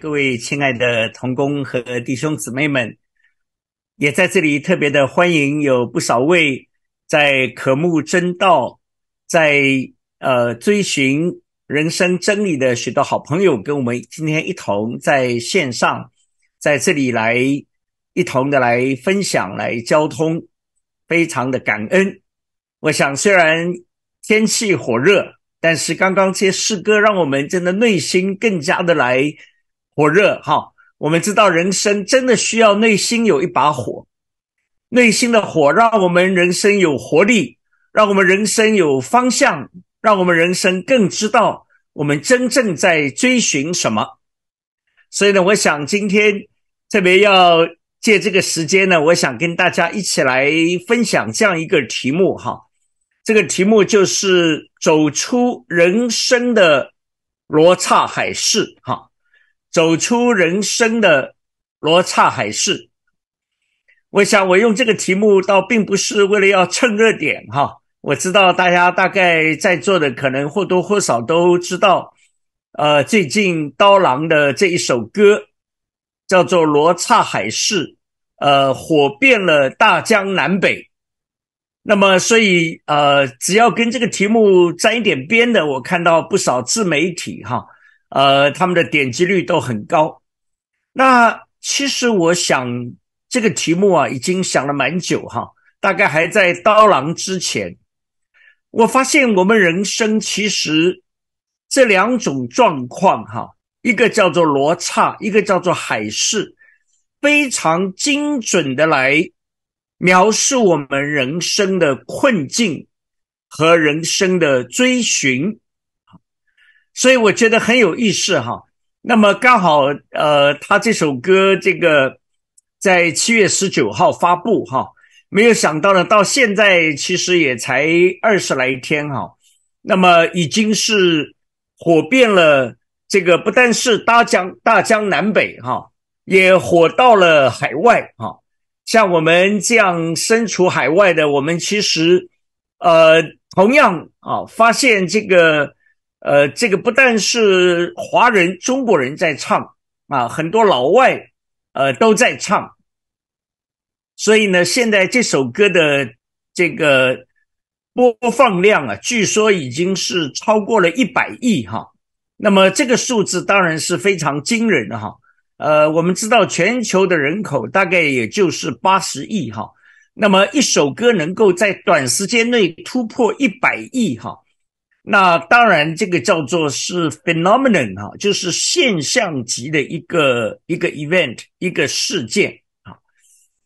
各位亲爱的同工和弟兄姊妹们，也在这里特别的欢迎有不少位在渴慕真道、在呃追寻人生真理的许多好朋友，跟我们今天一同在线上，在这里来一同的来分享、来交通，非常的感恩。我想，虽然天气火热。但是刚刚这些诗歌让我们真的内心更加的来火热哈！我们知道人生真的需要内心有一把火，内心的火让我们人生有活力，让我们人生有方向，让我们人生更知道我们真正在追寻什么。所以呢，我想今天特别要借这个时间呢，我想跟大家一起来分享这样一个题目哈。这个题目就是走出人生的罗刹海市，哈，走出人生的罗刹海市。我想我用这个题目倒并不是为了要蹭热点，哈。我知道大家大概在座的可能或多或少都知道，呃，最近刀郎的这一首歌叫做《罗刹海市》，呃，火遍了大江南北。那么，所以呃，只要跟这个题目沾一点边的，我看到不少自媒体哈，呃，他们的点击率都很高。那其实我想这个题目啊，已经想了蛮久哈，大概还在刀郎之前。我发现我们人生其实这两种状况哈，一个叫做罗刹，一个叫做海市，非常精准的来。描述我们人生的困境和人生的追寻，所以我觉得很有意思哈。那么刚好，呃，他这首歌这个在七月十九号发布哈，没有想到呢，到现在其实也才二十来天哈，那么已经是火遍了这个不但是大江大江南北哈，也火到了海外哈。像我们这样身处海外的，我们其实，呃，同样啊，发现这个，呃，这个不但是华人、中国人在唱啊，很多老外，呃，都在唱。所以呢，现在这首歌的这个播放量啊，据说已经是超过了一百亿哈。那么这个数字当然是非常惊人的哈。呃，我们知道全球的人口大概也就是八十亿哈，那么一首歌能够在短时间内突破一百亿哈，那当然这个叫做是 phenomenon 哈，就是现象级的一个一个 event 一个事件啊。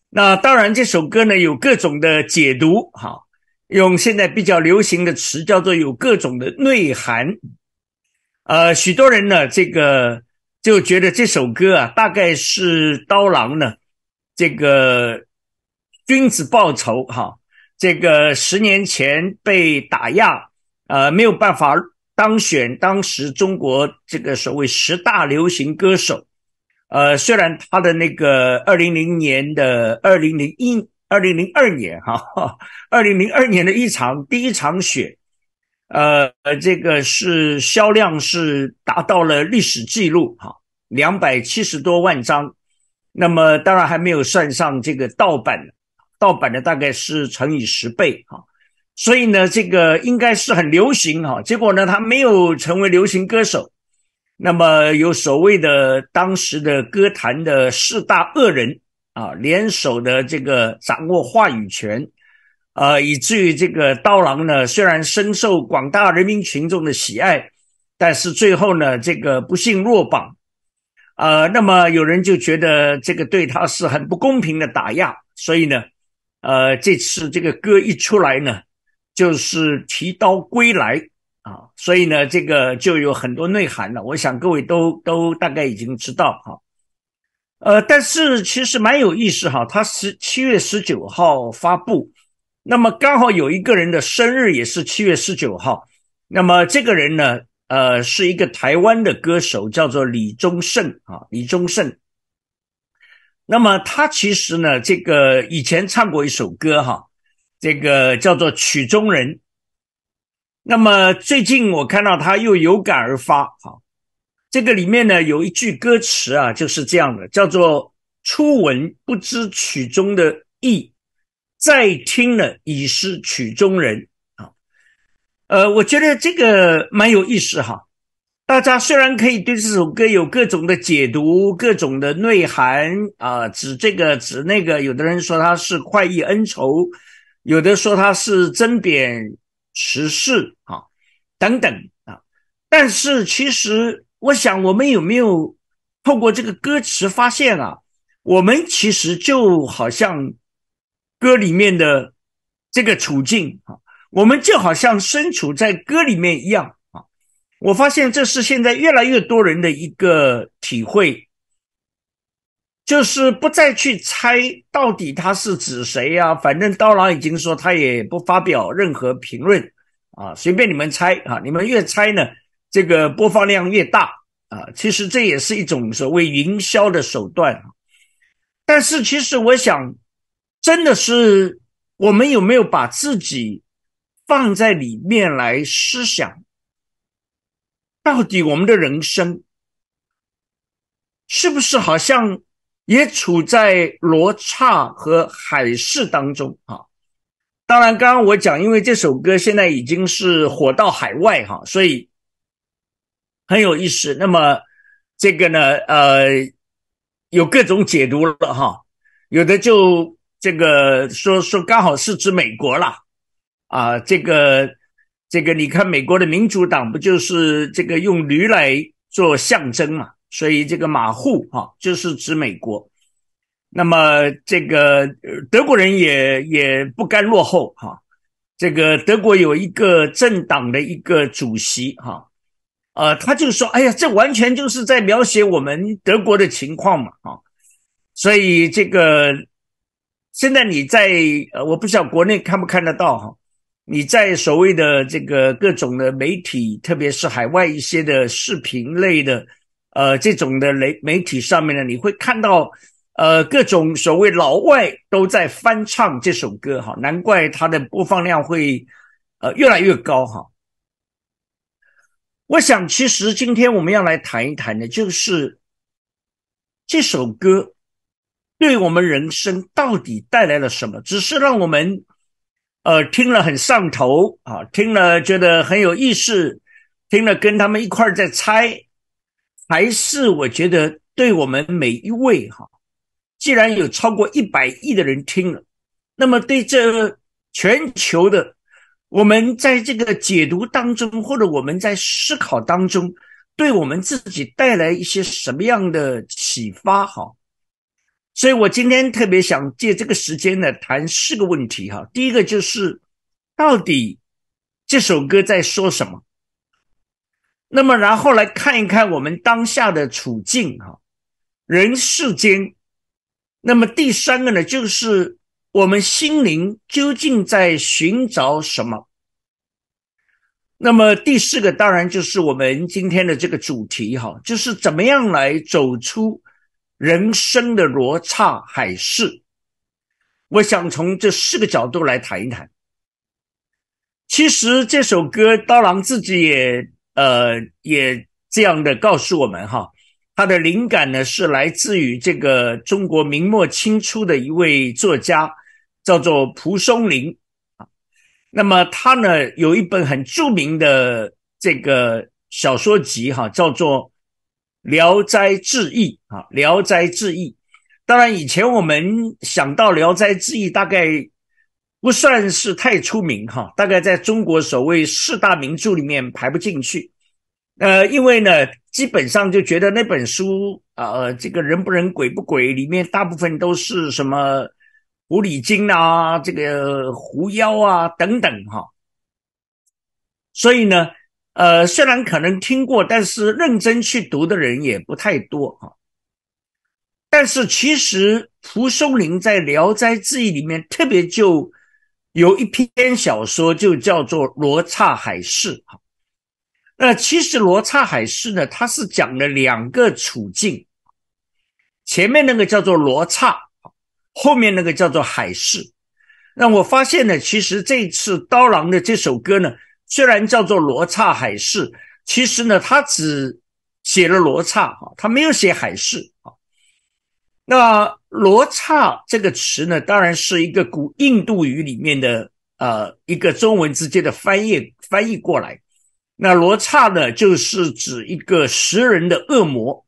那当然这首歌呢有各种的解读哈，用现在比较流行的词叫做有各种的内涵，呃，许多人呢这个。就觉得这首歌啊，大概是刀郎呢，这个君子报仇哈，这个十年前被打压，呃，没有办法当选当时中国这个所谓十大流行歌手，呃，虽然他的那个二零零年的二零零一二零零二年哈，二零零二年的一场第一场雪。呃，这个是销量是达到了历史记录哈，两百七十多万张。那么当然还没有算上这个盗版，盗版的大概是乘以十倍哈。所以呢，这个应该是很流行哈。结果呢，他没有成为流行歌手。那么有所谓的当时的歌坛的四大恶人啊，联手的这个掌握话语权。呃，以至于这个刀郎呢，虽然深受广大人民群众的喜爱，但是最后呢，这个不幸落榜。呃，那么有人就觉得这个对他是很不公平的打压，所以呢，呃，这次这个歌一出来呢，就是提刀归来啊，所以呢，这个就有很多内涵了。我想各位都都大概已经知道哈。呃，但是其实蛮有意思哈，他是七月十九号发布。那么刚好有一个人的生日也是七月十九号，那么这个人呢，呃，是一个台湾的歌手，叫做李宗盛啊，李宗盛。那么他其实呢，这个以前唱过一首歌哈，这个叫做《曲中人》。那么最近我看到他又有感而发，哈，这个里面呢有一句歌词啊，就是这样的，叫做“初闻不知曲中的意，再听了已是曲中人”啊。呃，我觉得这个蛮有意思哈。大家虽然可以对这首歌有各种的解读、各种的内涵啊，指这个指那个，有的人说它是快意恩仇，有的说它是针砭时事啊，等等啊。但是其实，我想我们有没有透过这个歌词发现啊，我们其实就好像歌里面的这个处境啊，我们就好像身处在歌里面一样啊。我发现这是现在越来越多人的一个体会，就是不再去猜到底他是指谁呀？反正刀郎已经说他也不发表任何评论啊，随便你们猜啊！你们越猜呢，这个播放量越大啊！其实这也是一种所谓营销的手段。但是其实我想，真的是我们有没有把自己放在里面来思想？到底我们的人生是不是好像也处在罗刹和海市当中啊？当然，刚刚我讲，因为这首歌现在已经是火到海外哈，所以很有意思。那么这个呢，呃，有各种解读了哈，有的就这个说说刚好是指美国了啊，这个。这个你看，美国的民主党不就是这个用驴来做象征嘛？所以这个马户哈就是指美国。那么这个德国人也也不甘落后哈。这个德国有一个政党的一个主席哈，呃，他就说：“哎呀，这完全就是在描写我们德国的情况嘛啊！”所以这个现在你在呃，我不知道国内看不看得到哈。你在所谓的这个各种的媒体，特别是海外一些的视频类的，呃，这种的媒媒体上面呢，你会看到，呃，各种所谓老外都在翻唱这首歌，哈，难怪它的播放量会，呃，越来越高，哈。我想，其实今天我们要来谈一谈的，就是这首歌对我们人生到底带来了什么，只是让我们。呃，听了很上头啊，听了觉得很有意思，听了跟他们一块在猜，还是我觉得对我们每一位哈，既然有超过一百亿的人听了，那么对这全球的我们在这个解读当中，或者我们在思考当中，对我们自己带来一些什么样的启发哈？所以我今天特别想借这个时间呢，谈四个问题哈。第一个就是，到底这首歌在说什么？那么然后来看一看我们当下的处境哈，人世间。那么第三个呢，就是我们心灵究竟在寻找什么？那么第四个当然就是我们今天的这个主题哈，就是怎么样来走出。人生的罗刹海市，我想从这四个角度来谈一谈。其实这首歌，刀郎自己也呃也这样的告诉我们哈，他的灵感呢是来自于这个中国明末清初的一位作家，叫做蒲松龄啊。那么他呢有一本很著名的这个小说集哈，叫做。《聊斋志异》啊，《聊斋志异》，当然以前我们想到《聊斋志异》，大概不算是太出名哈，大概在中国所谓四大名著里面排不进去。呃，因为呢，基本上就觉得那本书啊，这个人不人鬼不鬼，里面大部分都是什么狐狸精啊，这个狐妖啊等等哈，所以呢。呃，虽然可能听过，但是认真去读的人也不太多啊。但是其实蒲松龄在《聊斋志异》里面特别就有一篇小说，就叫做《罗刹海市》哈。那其实《罗刹海市》呢，它是讲了两个处境，前面那个叫做罗刹，后面那个叫做海市。那我发现呢，其实这次刀郎的这首歌呢。虽然叫做罗刹海市，其实呢，他只写了罗刹哈，他没有写海市啊。那罗刹这个词呢，当然是一个古印度语里面的呃一个中文直接的翻译翻译过来。那罗刹呢，就是指一个食人的恶魔。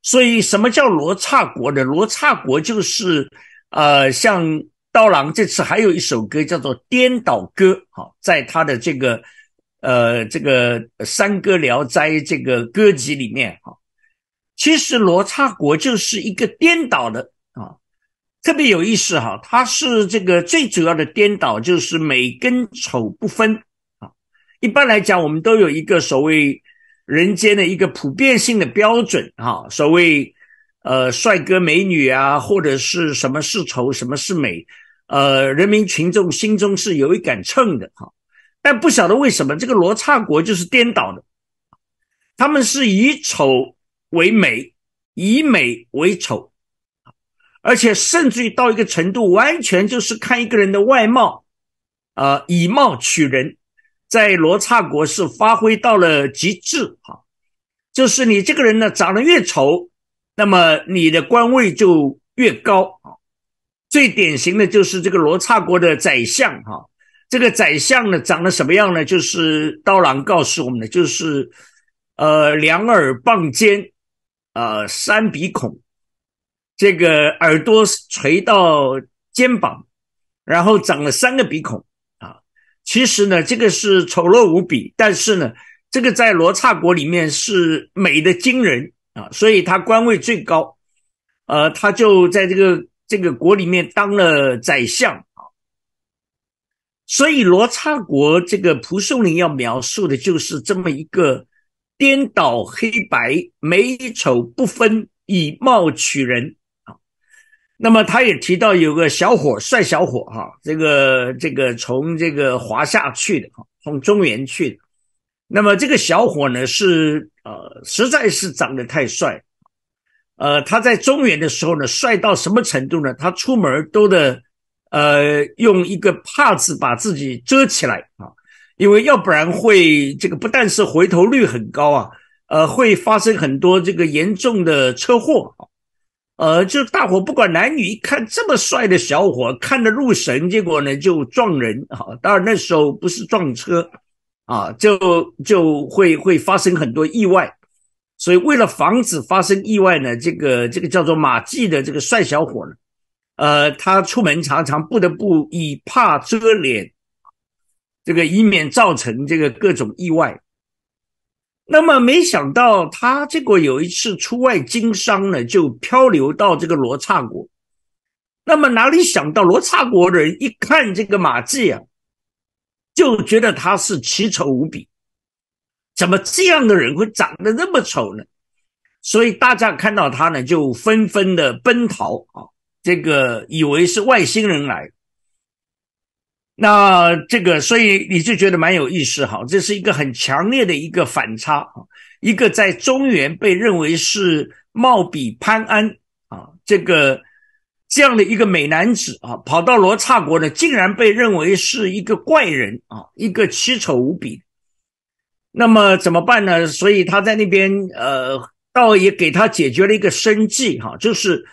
所以什么叫罗刹国呢？罗刹国就是呃，像刀郎这次还有一首歌叫做《颠倒歌》哈，在他的这个呃这个《山歌聊斋》这个歌集里面哈。其实罗刹国就是一个颠倒的啊，特别有意思哈。它是这个最主要的颠倒，就是美跟丑不分啊。一般来讲，我们都有一个所谓人间的一个普遍性的标准哈，所谓呃帅哥美女啊，或者是什么是丑，什么是美，呃，人民群众心中是有一杆秤的哈。但不晓得为什么这个罗刹国就是颠倒的，他们是以丑。为美，以美为丑，而且甚至于到一个程度，完全就是看一个人的外貌，啊，以貌取人，在罗刹国是发挥到了极致哈，就是你这个人呢长得越丑，那么你的官位就越高啊。最典型的就是这个罗刹国的宰相哈，这个宰相呢长得什么样呢？就是刀郎告诉我们的，就是呃两耳傍肩。呃，三鼻孔，这个耳朵垂到肩膀，然后长了三个鼻孔啊。其实呢，这个是丑陋无比，但是呢，这个在罗刹国里面是美的惊人啊，所以他官位最高。呃，他就在这个这个国里面当了宰相啊。所以罗刹国这个蒲松龄要描述的就是这么一个。颠倒黑白，美丑不分，以貌取人啊。那么他也提到有个小伙，帅小伙哈，这个这个从这个华夏去的哈，从中原去的。那么这个小伙呢是呃，实在是长得太帅，呃，他在中原的时候呢，帅到什么程度呢？他出门都得呃用一个帕子把自己遮起来啊。因为要不然会这个不但是回头率很高啊，呃，会发生很多这个严重的车祸，呃，就大伙不管男女，一看这么帅的小伙，看得入神，结果呢就撞人啊。当然那时候不是撞车啊，就就会会发生很多意外。所以为了防止发生意外呢，这个这个叫做马季的这个帅小伙呢，呃，他出门常常不得不以帕遮脸。这个以免造成这个各种意外，那么没想到他结果有一次出外经商呢，就漂流到这个罗刹国。那么哪里想到罗刹国人一看这个马季啊，就觉得他是奇丑无比，怎么这样的人会长得那么丑呢？所以大家看到他呢，就纷纷的奔逃啊，这个以为是外星人来。那这个，所以你就觉得蛮有意思哈，这是一个很强烈的一个反差啊，一个在中原被认为是貌比潘安啊，这个这样的一个美男子啊，跑到罗刹国呢，竟然被认为是一个怪人啊，一个奇丑无比。那么怎么办呢？所以他在那边呃，倒也给他解决了一个生计哈，就是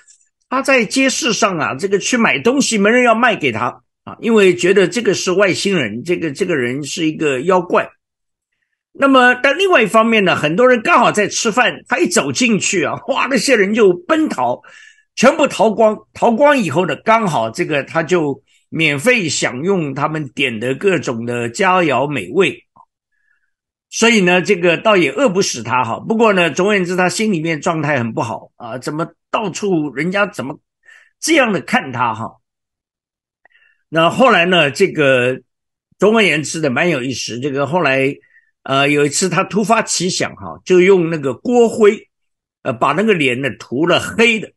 他在街市上啊，这个去买东西，没人要卖给他。啊，因为觉得这个是外星人，这个这个人是一个妖怪。那么，但另外一方面呢，很多人刚好在吃饭，他一走进去啊，哇，那些人就奔逃，全部逃光。逃光以后呢，刚好这个他就免费享用他们点的各种的佳肴美味所以呢，这个倒也饿不死他哈。不过呢，总而言之，他心里面状态很不好啊，怎么到处人家怎么这样的看他哈？那后来呢？这个总而言之的蛮有意思。这个后来，呃，有一次他突发奇想，哈，就用那个锅灰，呃，把那个脸呢涂了黑的，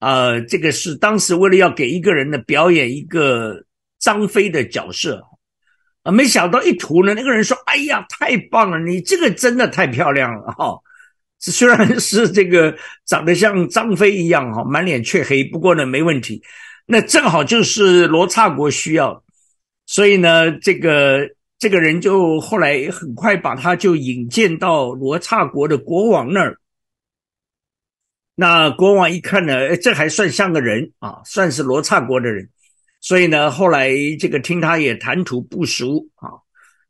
啊，这个是当时为了要给一个人呢表演一个张飞的角色，啊，没想到一涂呢，那个人说：“哎呀，太棒了，你这个真的太漂亮了，哈。”虽然是这个长得像张飞一样，哈，满脸却黑，不过呢，没问题。那正好就是罗刹国需要，所以呢，这个这个人就后来很快把他就引荐到罗刹国的国王那儿。那国王一看呢，这还算像个人啊，算是罗刹国的人。所以呢，后来这个听他也谈吐不俗啊，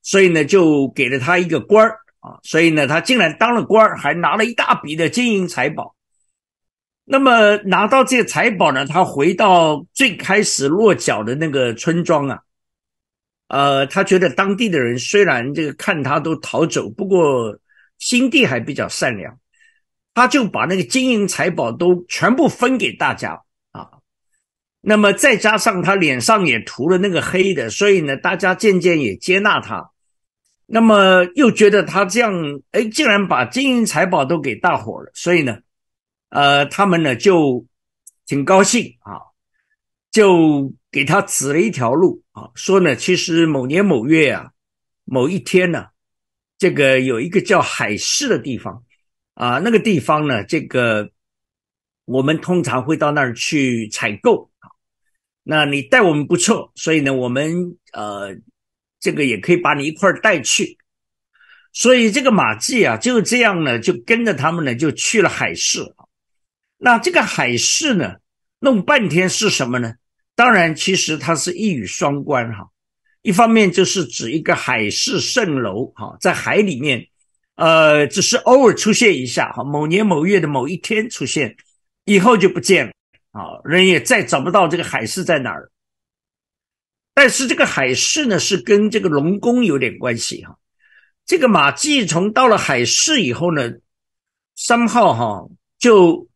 所以呢就给了他一个官儿啊。所以呢，他竟然当了官儿，还拿了一大笔的金银财宝。那么拿到这些财宝呢，他回到最开始落脚的那个村庄啊。呃，他觉得当地的人虽然这个看他都逃走，不过心地还比较善良，他就把那个金银财宝都全部分给大家啊。那么再加上他脸上也涂了那个黑的，所以呢，大家渐渐也接纳他。那么又觉得他这样，哎，竟然把金银财宝都给大伙了，所以呢，呃，他们呢就挺高兴啊，就。给他指了一条路啊，说呢，其实某年某月啊，某一天呢，这个有一个叫海市的地方啊，那个地方呢，这个我们通常会到那儿去采购啊。那你待我们不错，所以呢，我们呃，这个也可以把你一块带去。所以这个马季啊，就这样呢，就跟着他们呢，就去了海市啊。那这个海市呢，弄半天是什么呢？当然，其实它是一语双关哈。一方面就是指一个海市蜃楼哈，在海里面，呃，只是偶尔出现一下哈，某年某月的某一天出现，以后就不见了啊，人也再找不到这个海市在哪儿。但是这个海市呢，是跟这个龙宫有点关系哈。这个马季从到了海市以后呢，三号哈就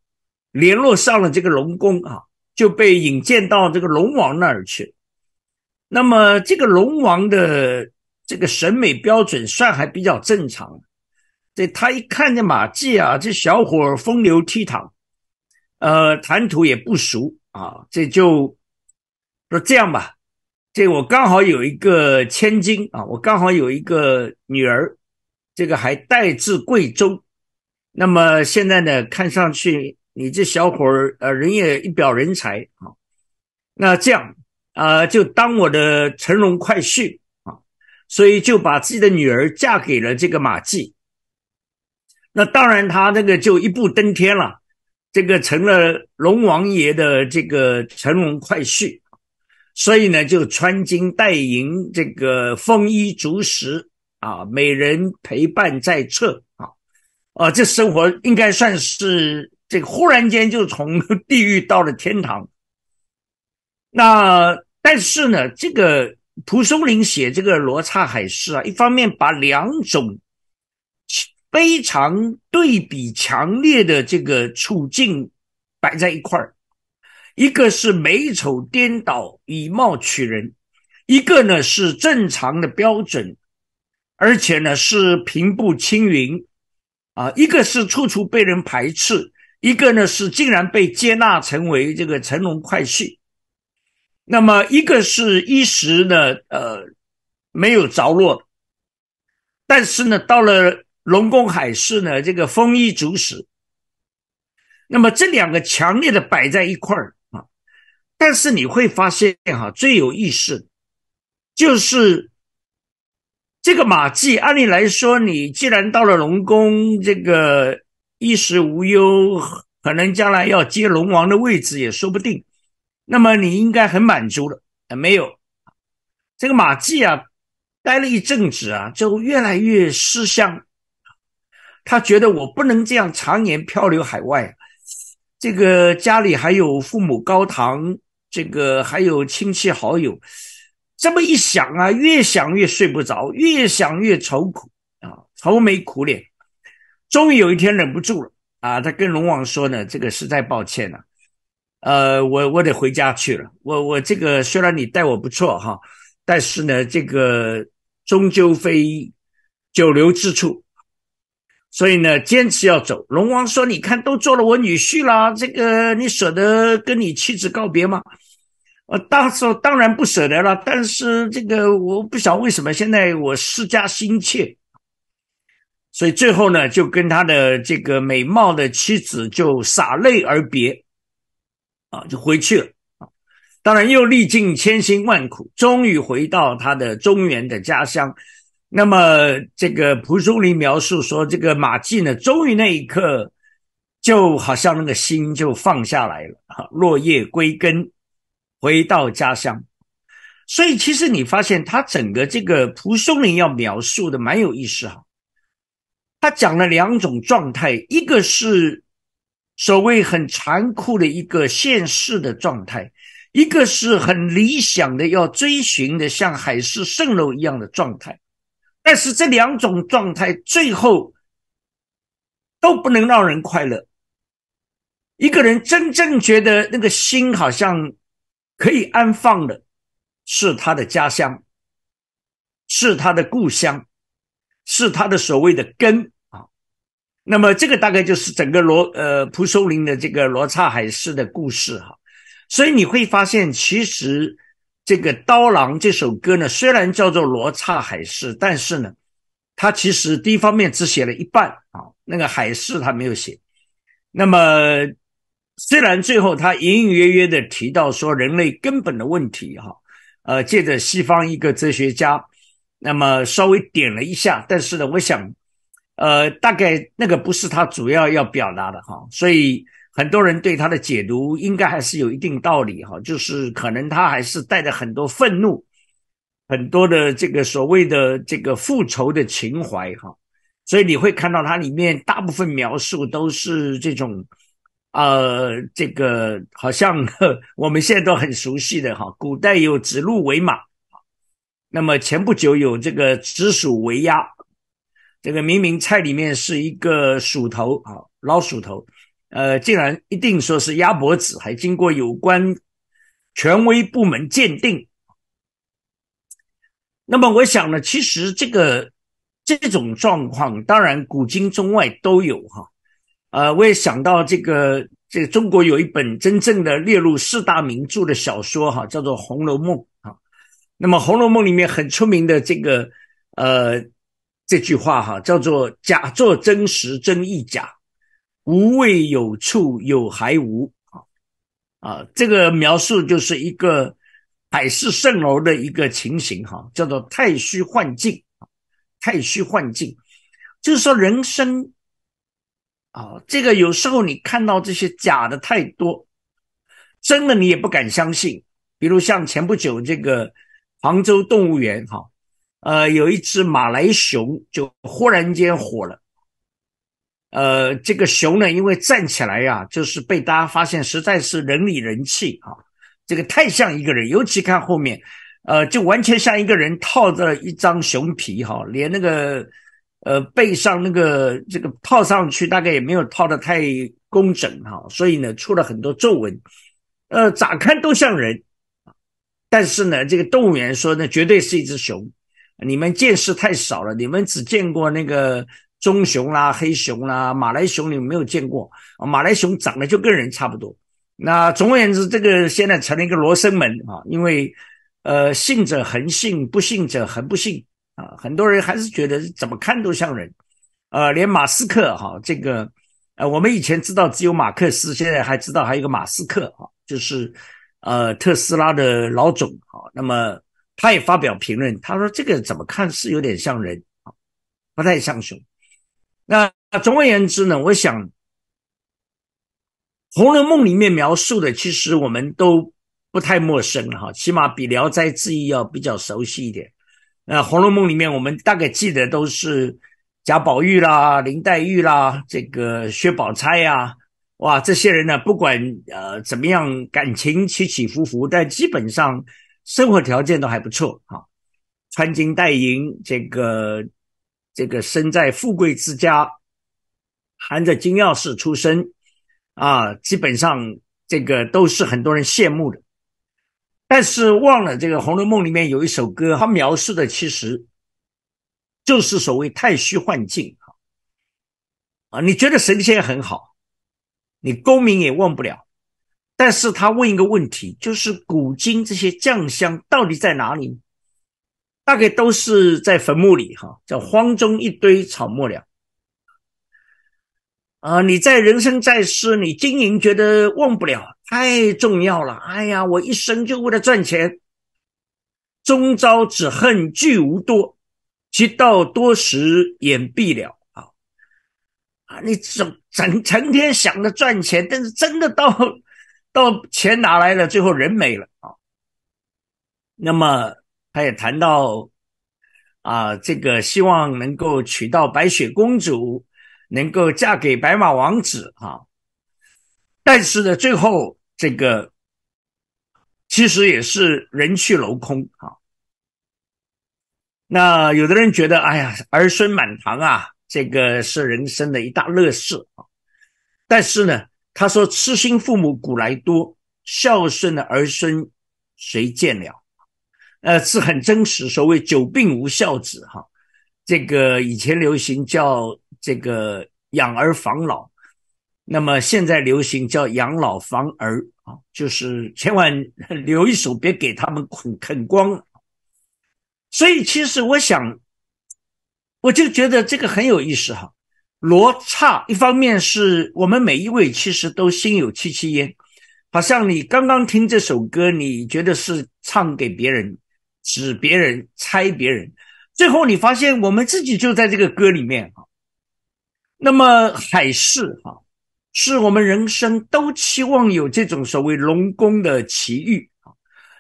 联络上了这个龙宫啊。就被引荐到这个龙王那儿去。那么这个龙王的这个审美标准算还比较正常。这他一看这马季啊，这小伙风流倜傥，呃，谈吐也不俗啊，这就说这样吧。这我刚好有一个千金啊，我刚好有一个女儿，这个还带至贵州。那么现在呢，看上去。你这小伙儿，呃，人也一表人才啊。那这样啊，就当我的乘龙快婿啊，所以就把自己的女儿嫁给了这个马季。那当然，他这个就一步登天了，这个成了龙王爷的这个乘龙快婿。所以呢，就穿金戴银，这个丰衣足食啊，美人陪伴在侧啊，啊，这生活应该算是。这个忽然间就从 地狱到了天堂，那但是呢，这个蒲松龄写这个罗刹海市啊，一方面把两种非常对比强烈的这个处境摆在一块儿，一个是美丑颠倒、以貌取人，一个呢是正常的标准，而且呢是平步青云啊，一个是处处被人排斥。一个呢是竟然被接纳成为这个乘龙快婿，那么一个是一时呢呃没有着落，但是呢到了龙宫海市呢这个丰衣足食，那么这两个强烈的摆在一块儿啊，但是你会发现哈最有意思就是这个马季，按理来说你既然到了龙宫这个。衣食无忧，可能将来要接龙王的位置也说不定。那么你应该很满足了，没有？这个马季啊，待了一阵子啊，就越来越思乡。他觉得我不能这样常年漂流海外，这个家里还有父母高堂，这个还有亲戚好友。这么一想啊，越想越睡不着，越想越愁苦啊，愁眉苦脸。终于有一天忍不住了啊！他跟龙王说呢：“这个实在抱歉了，呃，我我得回家去了。我我这个虽然你待我不错哈，但是呢，这个终究非久留之处，所以呢，坚持要走。”龙王说：“你看，都做了我女婿了，这个你舍得跟你妻子告别吗？”呃，当时当然不舍得了，但是这个我不晓得为什么现在我施加心切。所以最后呢，就跟他的这个美貌的妻子就洒泪而别，啊，就回去了啊。当然又历尽千辛万苦，终于回到他的中原的家乡。那么这个蒲松龄描述说，这个马季呢，终于那一刻，就好像那个心就放下来了，哈，落叶归根，回到家乡。所以其实你发现他整个这个蒲松龄要描述的蛮有意思哈。他讲了两种状态，一个是所谓很残酷的一个现世的状态，一个是很理想的要追寻的像海市蜃楼一样的状态。但是这两种状态最后都不能让人快乐。一个人真正觉得那个心好像可以安放的，是他的家乡，是他的故乡。是他的所谓的根啊，那么这个大概就是整个罗呃蒲松龄的这个罗刹海市的故事哈，所以你会发现，其实这个刀郎这首歌呢，虽然叫做罗刹海市，但是呢，他其实第一方面只写了一半啊，那个海市他没有写。那么虽然最后他隐隐约约的提到说人类根本的问题哈，呃，借着西方一个哲学家。那么稍微点了一下，但是呢，我想，呃，大概那个不是他主要要表达的哈，所以很多人对他的解读应该还是有一定道理哈，就是可能他还是带着很多愤怒，很多的这个所谓的这个复仇的情怀哈，所以你会看到它里面大部分描述都是这种，呃，这个好像 我们现在都很熟悉的哈，古代有指鹿为马。那么前不久有这个紫薯为鸭，这个明明菜里面是一个鼠头啊，老鼠头，呃，竟然一定说是鸭脖子，还经过有关权威部门鉴定。那么我想呢，其实这个这种状况，当然古今中外都有哈。呃，我也想到这个，这个中国有一本真正的列入四大名著的小说哈，叫做《红楼梦》。那么《红楼梦》里面很出名的这个呃这句话哈，叫做“假作真时真亦假，无谓有处有还无”啊啊，这个描述就是一个海市蜃楼的一个情形哈，叫做太虚幻境太虚幻境，就是说人生啊，这个有时候你看到这些假的太多，真的你也不敢相信，比如像前不久这个。杭州动物园，哈，呃，有一只马来熊就忽然间火了。呃，这个熊呢，因为站起来呀，就是被大家发现实在是人里人气啊，这个太像一个人，尤其看后面，呃，就完全像一个人套着一张熊皮，哈，连那个呃背上那个这个套上去，大概也没有套的太工整，哈，所以呢，出了很多皱纹，呃，咋看都像人。但是呢，这个动物园说呢，绝对是一只熊，你们见识太少了，你们只见过那个棕熊啦、黑熊啦、马来熊，你们没有见过马来熊长得就跟人差不多。那总而言之，这个现在成了一个罗生门啊，因为呃，信者恒信，不信者恒不信啊。很多人还是觉得怎么看都像人，呃，连马斯克哈，这个呃，我们以前知道只有马克思，现在还知道还有一个马斯克哈，就是。呃，特斯拉的老总啊，那么他也发表评论，他说这个怎么看是有点像人啊，不太像熊。那总而言之呢，我想《红楼梦》里面描述的，其实我们都不太陌生哈，起码比《聊斋志异》要比较熟悉一点。那《红楼梦》里面，我们大概记得都是贾宝玉啦、林黛玉啦、这个薛宝钗呀。哇，这些人呢，不管呃怎么样，感情起起伏伏，但基本上生活条件都还不错哈，穿金戴银，这个这个身在富贵之家，含着金钥匙出生啊，基本上这个都是很多人羡慕的。但是忘了这个《红楼梦》里面有一首歌，它描述的其实就是所谓太虚幻境啊，你觉得神仙很好？你功名也忘不了，但是他问一个问题，就是古今这些将相到底在哪里？大概都是在坟墓里，哈，叫荒中一堆草木了。啊，你在人生在世，你经营觉得忘不了，太重要了。哎呀，我一生就为了赚钱，终朝只恨聚无多，其道多时眼闭了。啊啊，你怎整成天想着赚钱，但是真的到 到钱拿来了，最后人没了啊。那么他也谈到啊，这个希望能够娶到白雪公主。能够嫁给白马王子啊，但是呢，最后这个其实也是人去楼空啊。那有的人觉得，哎呀，儿孙满堂啊，这个是人生的一大乐事啊。但是呢，他说：“痴心父母古来多，孝顺的儿孙谁见了？”呃，是很真实。所谓“久病无孝子”哈，这个以前流行叫。这个养儿防老，那么现在流行叫养老防儿啊，就是千万留一手，别给他们啃啃光。所以其实我想，我就觉得这个很有意思哈。罗刹一方面是我们每一位其实都心有戚戚焉，好像你刚刚听这首歌，你觉得是唱给别人、指别人、猜别人，最后你发现我们自己就在这个歌里面啊。那么海市哈，是我们人生都期望有这种所谓龙宫的奇遇啊。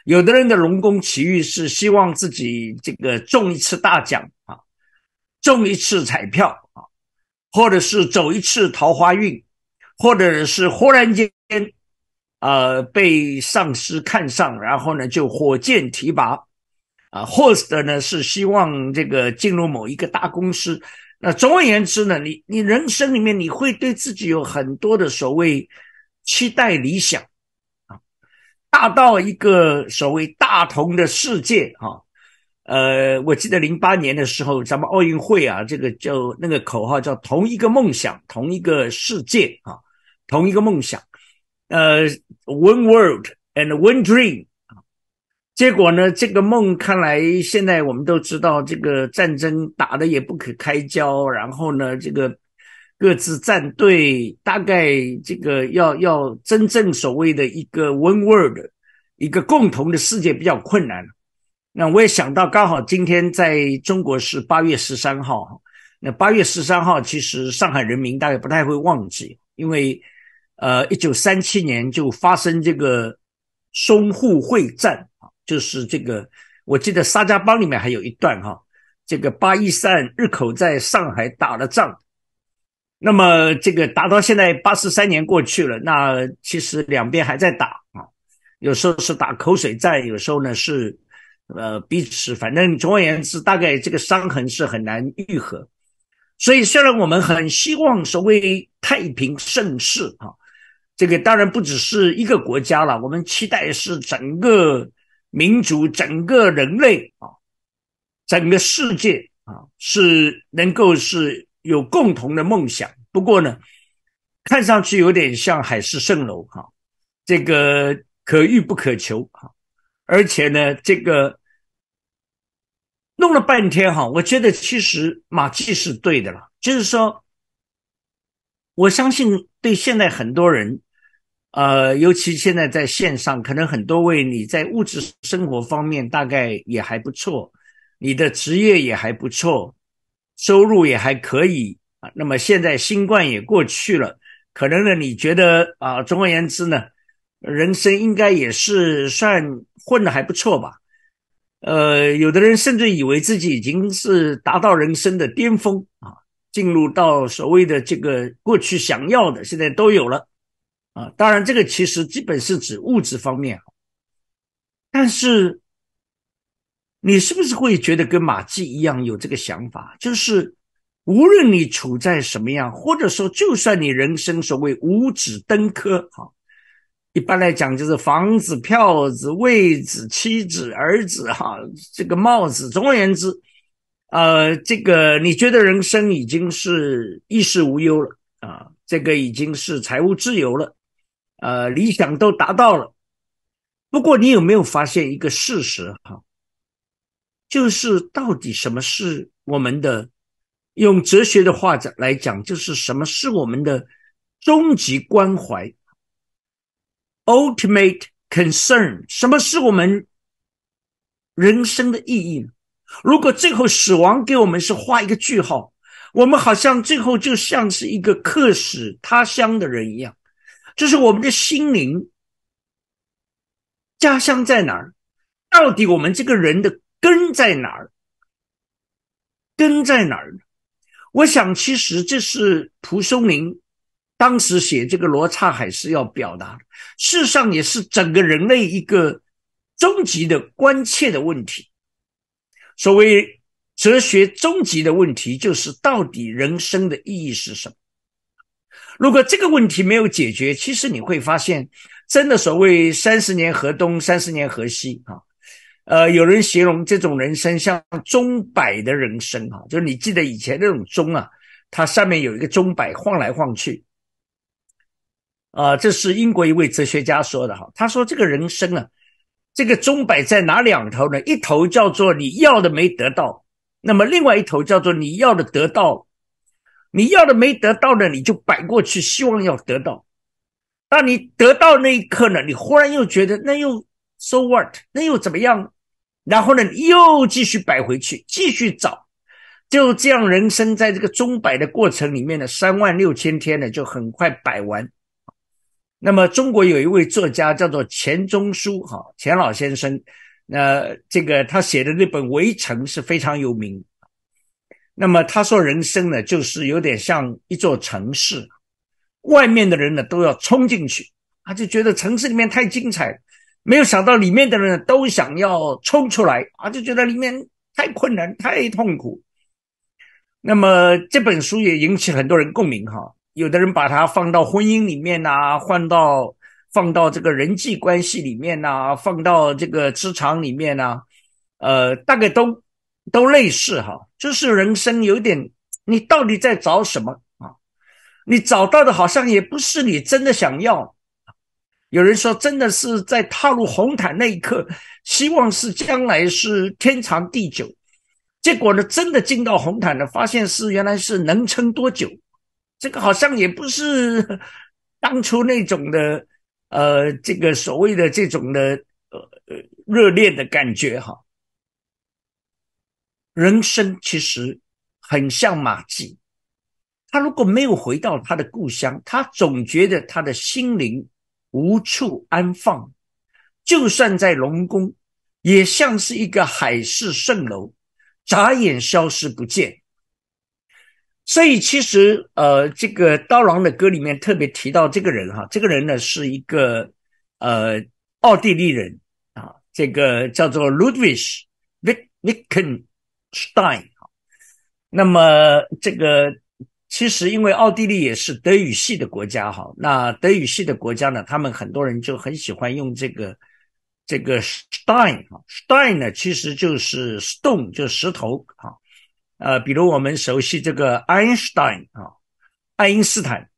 有的人的龙宫奇遇是希望自己这个中一次大奖啊，中一次彩票，或者是走一次桃花运，或者是忽然间呃被上司看上，然后呢就火箭提拔啊，或者呢是希望这个进入某一个大公司。那总而言之呢，你你人生里面你会对自己有很多的所谓期待理想啊，大到一个所谓大同的世界哈，呃，我记得零八年的时候，咱们奥运会啊，这个叫那个口号叫同一个梦想，同一个世界啊，同一个梦想，呃，one world and one dream。结果呢？这个梦看来，现在我们都知道，这个战争打的也不可开交。然后呢，这个各自战队，大概这个要要真正所谓的一个 one world，一个共同的世界比较困难。那我也想到，刚好今天在中国是八月十三号。那八月十三号，其实上海人民大概不太会忘记，因为呃，一九三七年就发生这个淞沪会战。就是这个，我记得《沙家浜》里面还有一段哈，这个八一三日口在上海打了仗，那么这个打到现在八十三年过去了，那其实两边还在打啊，有时候是打口水战，有时候呢是呃彼此，反正总而言之，大概这个伤痕是很难愈合。所以虽然我们很希望所谓太平盛世啊，这个当然不只是一个国家了，我们期待是整个。民族整个人类啊，整个世界啊，是能够是有共同的梦想。不过呢，看上去有点像海市蜃楼哈，这个可遇不可求哈。而且呢，这个弄了半天哈，我觉得其实马季是对的了，就是说，我相信对现在很多人。呃，尤其现在在线上，可能很多位你在物质生活方面大概也还不错，你的职业也还不错，收入也还可以啊。那么现在新冠也过去了，可能呢，你觉得啊，总而言之呢，人生应该也是算混的还不错吧？呃，有的人甚至以为自己已经是达到人生的巅峰啊，进入到所谓的这个过去想要的，现在都有了。啊，当然，这个其实基本是指物质方面，但是你是不是会觉得跟马季一样有这个想法？就是无论你处在什么样，或者说就算你人生所谓五指登科，哈，一般来讲就是房子、票子、位子、妻子、儿子，哈，这个帽子，总而言之，呃，这个你觉得人生已经是衣食无忧了啊，这个已经是财务自由了。呃，理想都达到了，不过你有没有发现一个事实哈？就是到底什么是我们的用哲学的话讲来讲，就是什么是我们的终极关怀 （ultimate concern）？什么是我们人生的意义呢？如果最后死亡给我们是画一个句号，我们好像最后就像是一个客死他乡的人一样，就是我们的心灵家乡在哪儿？到底我们这个人的根在哪儿？根在哪儿呢？我想，其实这是蒲松龄当时写这个《罗刹海是》要表达，事实上也是整个人类一个终极的关切的问题。所谓哲学终极的问题，就是到底人生的意义是什么？如果这个问题没有解决，其实你会发现，真的所谓三十年河东，三十年河西啊。呃，有人形容这种人生像钟摆的人生啊，就是你记得以前那种钟啊，它上面有一个钟摆晃来晃去。啊，这是英国一位哲学家说的哈，他说这个人生啊。这个钟摆在哪两头呢？一头叫做你要的没得到，那么另外一头叫做你要的得到。你要的没得到呢，你就摆过去，希望要得到。当你得到那一刻呢，你忽然又觉得那又 so what？那又怎么样？然后呢，又继续摆回去，继续找。就这样，人生在这个钟摆的过程里面呢，三万六千天呢，就很快摆完。那么，中国有一位作家叫做钱钟书，哈，钱老先生，那这个他写的那本《围城》是非常有名。那么他说，人生呢，就是有点像一座城市，外面的人呢都要冲进去，他就觉得城市里面太精彩，没有想到里面的人都想要冲出来，啊，就觉得里面太困难、太痛苦。那么这本书也引起很多人共鸣，哈。有的人把它放到婚姻里面呐，换到放到这个人际关系里面呐，放到这个职场里面呐，呃，大概都都类似哈，就是人生有点，你到底在找什么啊？你找到的好像也不是你真的想要。有人说，真的是在踏入红毯那一刻，希望是将来是天长地久，结果呢，真的进到红毯了，发现是原来是能撑多久。这个好像也不是当初那种的，呃，这个所谓的这种的，呃，热烈的感觉哈。人生其实很像马季，他如果没有回到他的故乡，他总觉得他的心灵无处安放，就算在龙宫，也像是一个海市蜃楼，眨眼消失不见。所以其实，呃，这个刀郎的歌里面特别提到这个人哈，这个人呢是一个呃奥地利人啊，这个叫做 Ludwig Wittgenstein。那么这个其实因为奥地利也是德语系的国家哈，那德语系的国家呢，他们很多人就很喜欢用这个这个 Stein 哈，Stein 呢其实就是 stone 就石头哈。呃，比如我们熟悉这个爱因斯坦啊，爱因斯坦，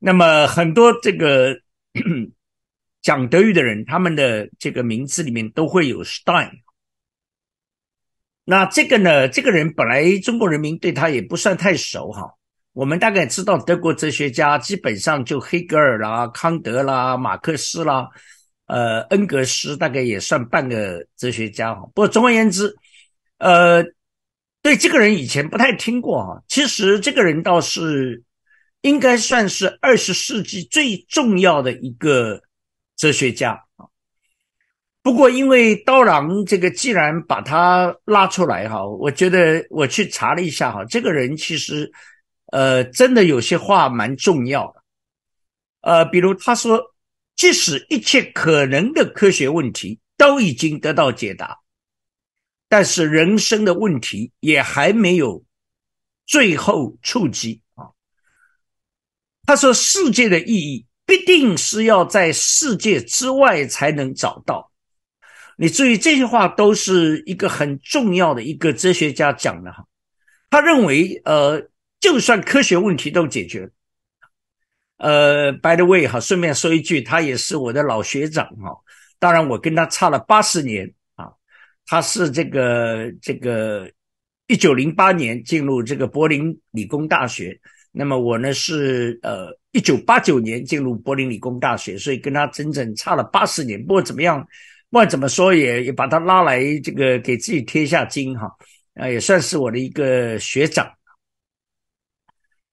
那么很多这个 讲德语的人，他们的这个名字里面都会有 Stein。那这个呢，这个人本来中国人民对他也不算太熟哈。我们大概知道德国哲学家基本上就黑格尔啦、康德啦、马克思啦，呃，恩格斯大概也算半个哲学家哈。不过总而言之，呃。对这个人以前不太听过啊，其实这个人倒是应该算是二十世纪最重要的一个哲学家啊。不过因为刀郎这个既然把他拉出来哈，我觉得我去查了一下哈，这个人其实呃真的有些话蛮重要的，呃，比如他说，即使一切可能的科学问题都已经得到解答。但是人生的问题也还没有最后触及啊。他说：“世界的意义必定是要在世界之外才能找到。”你注意，这些话都是一个很重要的一个哲学家讲的哈。他认为，呃，就算科学问题都解决了，呃，by the way 哈，顺便说一句，他也是我的老学长哈。当然，我跟他差了八十年。他是这个这个一九零八年进入这个柏林理工大学，那么我呢是呃一九八九年进入柏林理工大学，所以跟他整整差了八十年。不管怎么样，不管怎么说，也也把他拉来这个给自己贴下金哈，啊，也算是我的一个学长。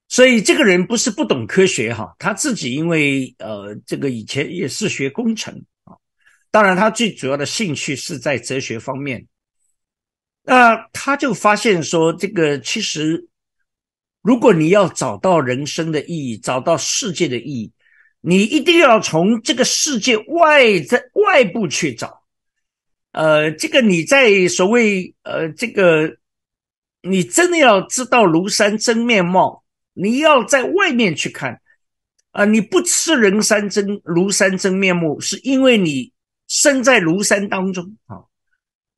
所以这个人不是不懂科学哈，他自己因为呃这个以前也是学工程，当然他最主要的兴趣是在哲学方面。那他就发现说，这个其实如果你要找到人生的意义，找到世界的意义，你一定要从这个世界外在外部去找。呃，这个你在所谓呃这个，你真的要知道庐山真面貌。你要在外面去看，啊，你不吃人山真庐山真面目，是因为你身在庐山当中啊。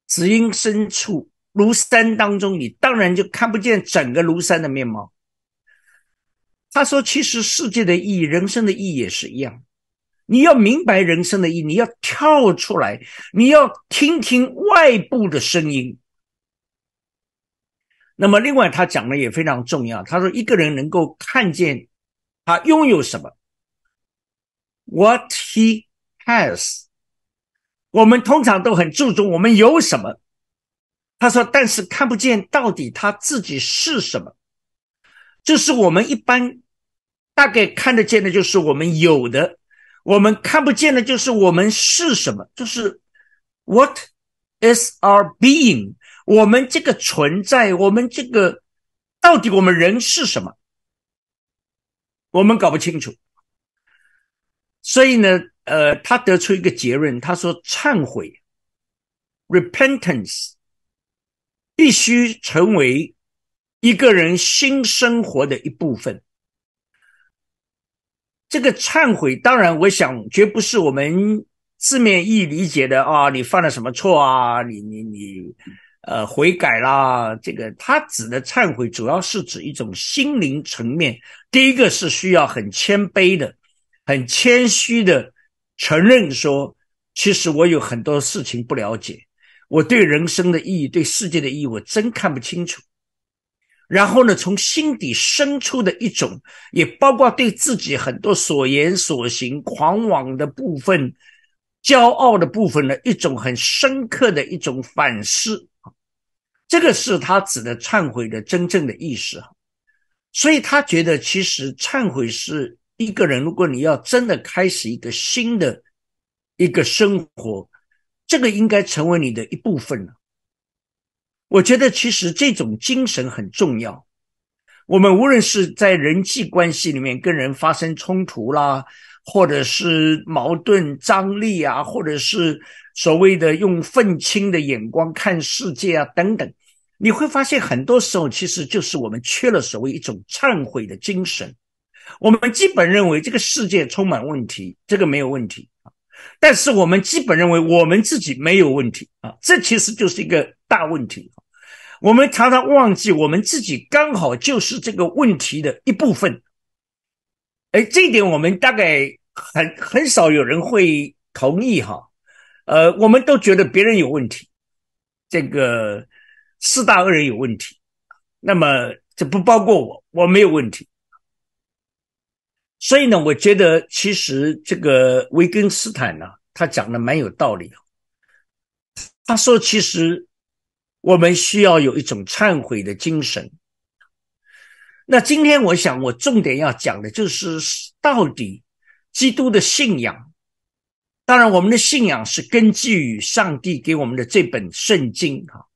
只因身处庐山当中，你当然就看不见整个庐山的面貌。他说：“其实世界的意义，人生的意义也是一样。你要明白人生的意义，你要跳出来，你要听听外部的声音。”那么，另外他讲的也非常重要。他说，一个人能够看见他拥有什么，what he has。我们通常都很注重我们有什么。他说，但是看不见到底他自己是什么。就是我们一般大概看得见的，就是我们有的；我们看不见的，就是我们是什么。就是 what is our being。我们这个存在，我们这个到底我们人是什么？我们搞不清楚。所以呢，呃，他得出一个结论，他说：忏悔 （repentance） 必须成为一个人新生活的一部分。这个忏悔，当然，我想绝不是我们字面意理解的啊，你犯了什么错啊？你你你。呃，悔改啦，这个他指的忏悔，主要是指一种心灵层面。第一个是需要很谦卑的、很谦虚的承认说，其实我有很多事情不了解，我对人生的意义、对世界的意义，我真看不清楚。然后呢，从心底生出的一种，也包括对自己很多所言所行、狂妄的部分、骄傲的部分的一种很深刻的一种反思。这个是他指的忏悔的真正的意思，所以他觉得其实忏悔是一个人，如果你要真的开始一个新的一个生活，这个应该成为你的一部分了。我觉得其实这种精神很重要。我们无论是在人际关系里面跟人发生冲突啦，或者是矛盾张力啊，或者是所谓的用愤青的眼光看世界啊等等。你会发现，很多时候其实就是我们缺了所谓一种忏悔的精神。我们基本认为这个世界充满问题，这个没有问题啊。但是我们基本认为我们自己没有问题啊，这其实就是一个大问题。我们常常忘记我们自己刚好就是这个问题的一部分。哎，这一点我们大概很很少有人会同意哈。呃，我们都觉得别人有问题，这个。四大恶人有问题，那么这不包括我，我没有问题。所以呢，我觉得其实这个维根斯坦呢，他讲的蛮有道理。他说，其实我们需要有一种忏悔的精神。那今天我想，我重点要讲的就是，到底基督的信仰，当然我们的信仰是根基于上帝给我们的这本圣经哈。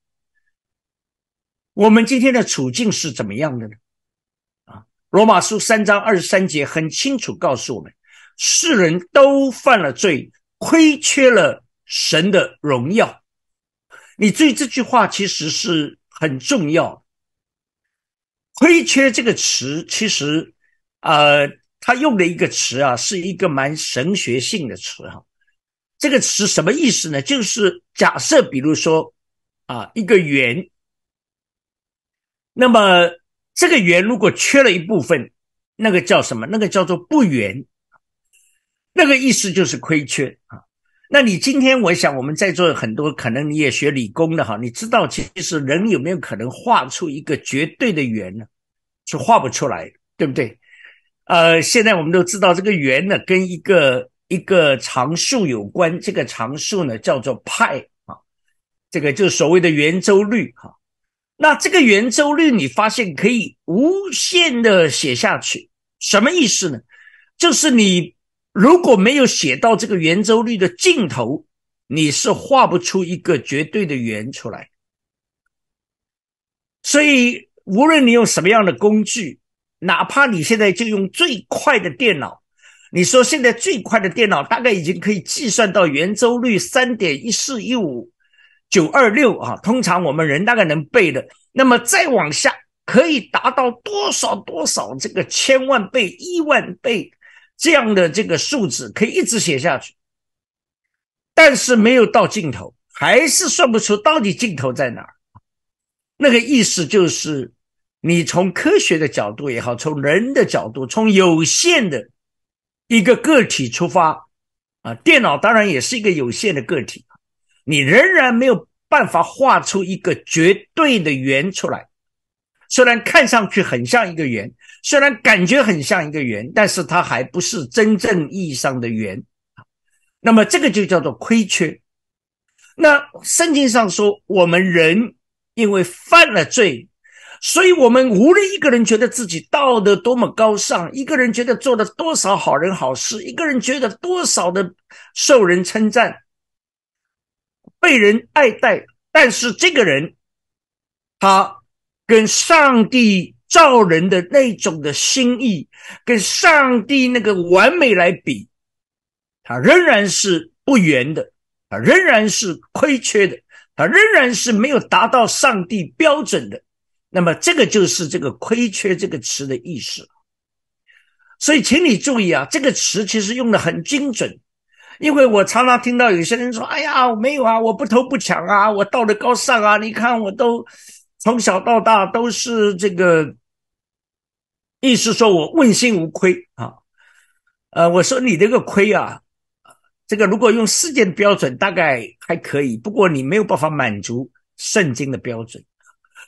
我们今天的处境是怎么样的呢？罗马书三章二十三节很清楚告诉我们：世人都犯了罪，亏缺了神的荣耀。你注意这句话其实是很重要。亏缺这个词，其实，呃，他用的一个词啊，是一个蛮神学性的词哈。这个词什么意思呢？就是假设，比如说，啊，一个圆。那么这个圆如果缺了一部分，那个叫什么？那个叫做不圆。那个意思就是亏缺啊。那你今天我想我们在座很多可能你也学理工的哈，你知道其实人有没有可能画出一个绝对的圆呢？是画不出来，对不对？呃，现在我们都知道这个圆呢跟一个一个常数有关，这个常数呢叫做派啊，这个就是所谓的圆周率哈。那这个圆周率你发现可以无限的写下去，什么意思呢？就是你如果没有写到这个圆周率的尽头，你是画不出一个绝对的圆出来。所以无论你用什么样的工具，哪怕你现在就用最快的电脑，你说现在最快的电脑大概已经可以计算到圆周率三点一四一五。九二六啊，通常我们人大概能背的，那么再往下可以达到多少多少这个千万倍、亿万倍这样的这个数字，可以一直写下去，但是没有到尽头，还是算不出到底尽头在哪儿。那个意思就是，你从科学的角度也好，从人的角度，从有限的一个个体出发啊，电脑当然也是一个有限的个体。你仍然没有办法画出一个绝对的圆出来，虽然看上去很像一个圆，虽然感觉很像一个圆，但是它还不是真正意义上的圆那么这个就叫做亏缺。那圣经上说，我们人因为犯了罪，所以我们无论一个人觉得自己道德多么高尚，一个人觉得做了多少好人好事，一个人觉得多少的受人称赞。被人爱戴，但是这个人，他跟上帝造人的那种的心意，跟上帝那个完美来比，他仍然是不圆的，他仍然是亏缺的，他仍然是没有达到上帝标准的。那么，这个就是这个“亏缺”这个词的意思。所以，请你注意啊，这个词其实用的很精准。因为我常常听到有些人说：“哎呀，我没有啊，我不偷不抢啊，我道德高尚啊，你看我都从小到大都是这个，意思说我问心无愧啊。”呃，我说你这个亏啊，这个如果用世界的标准大概还可以，不过你没有办法满足圣经的标准。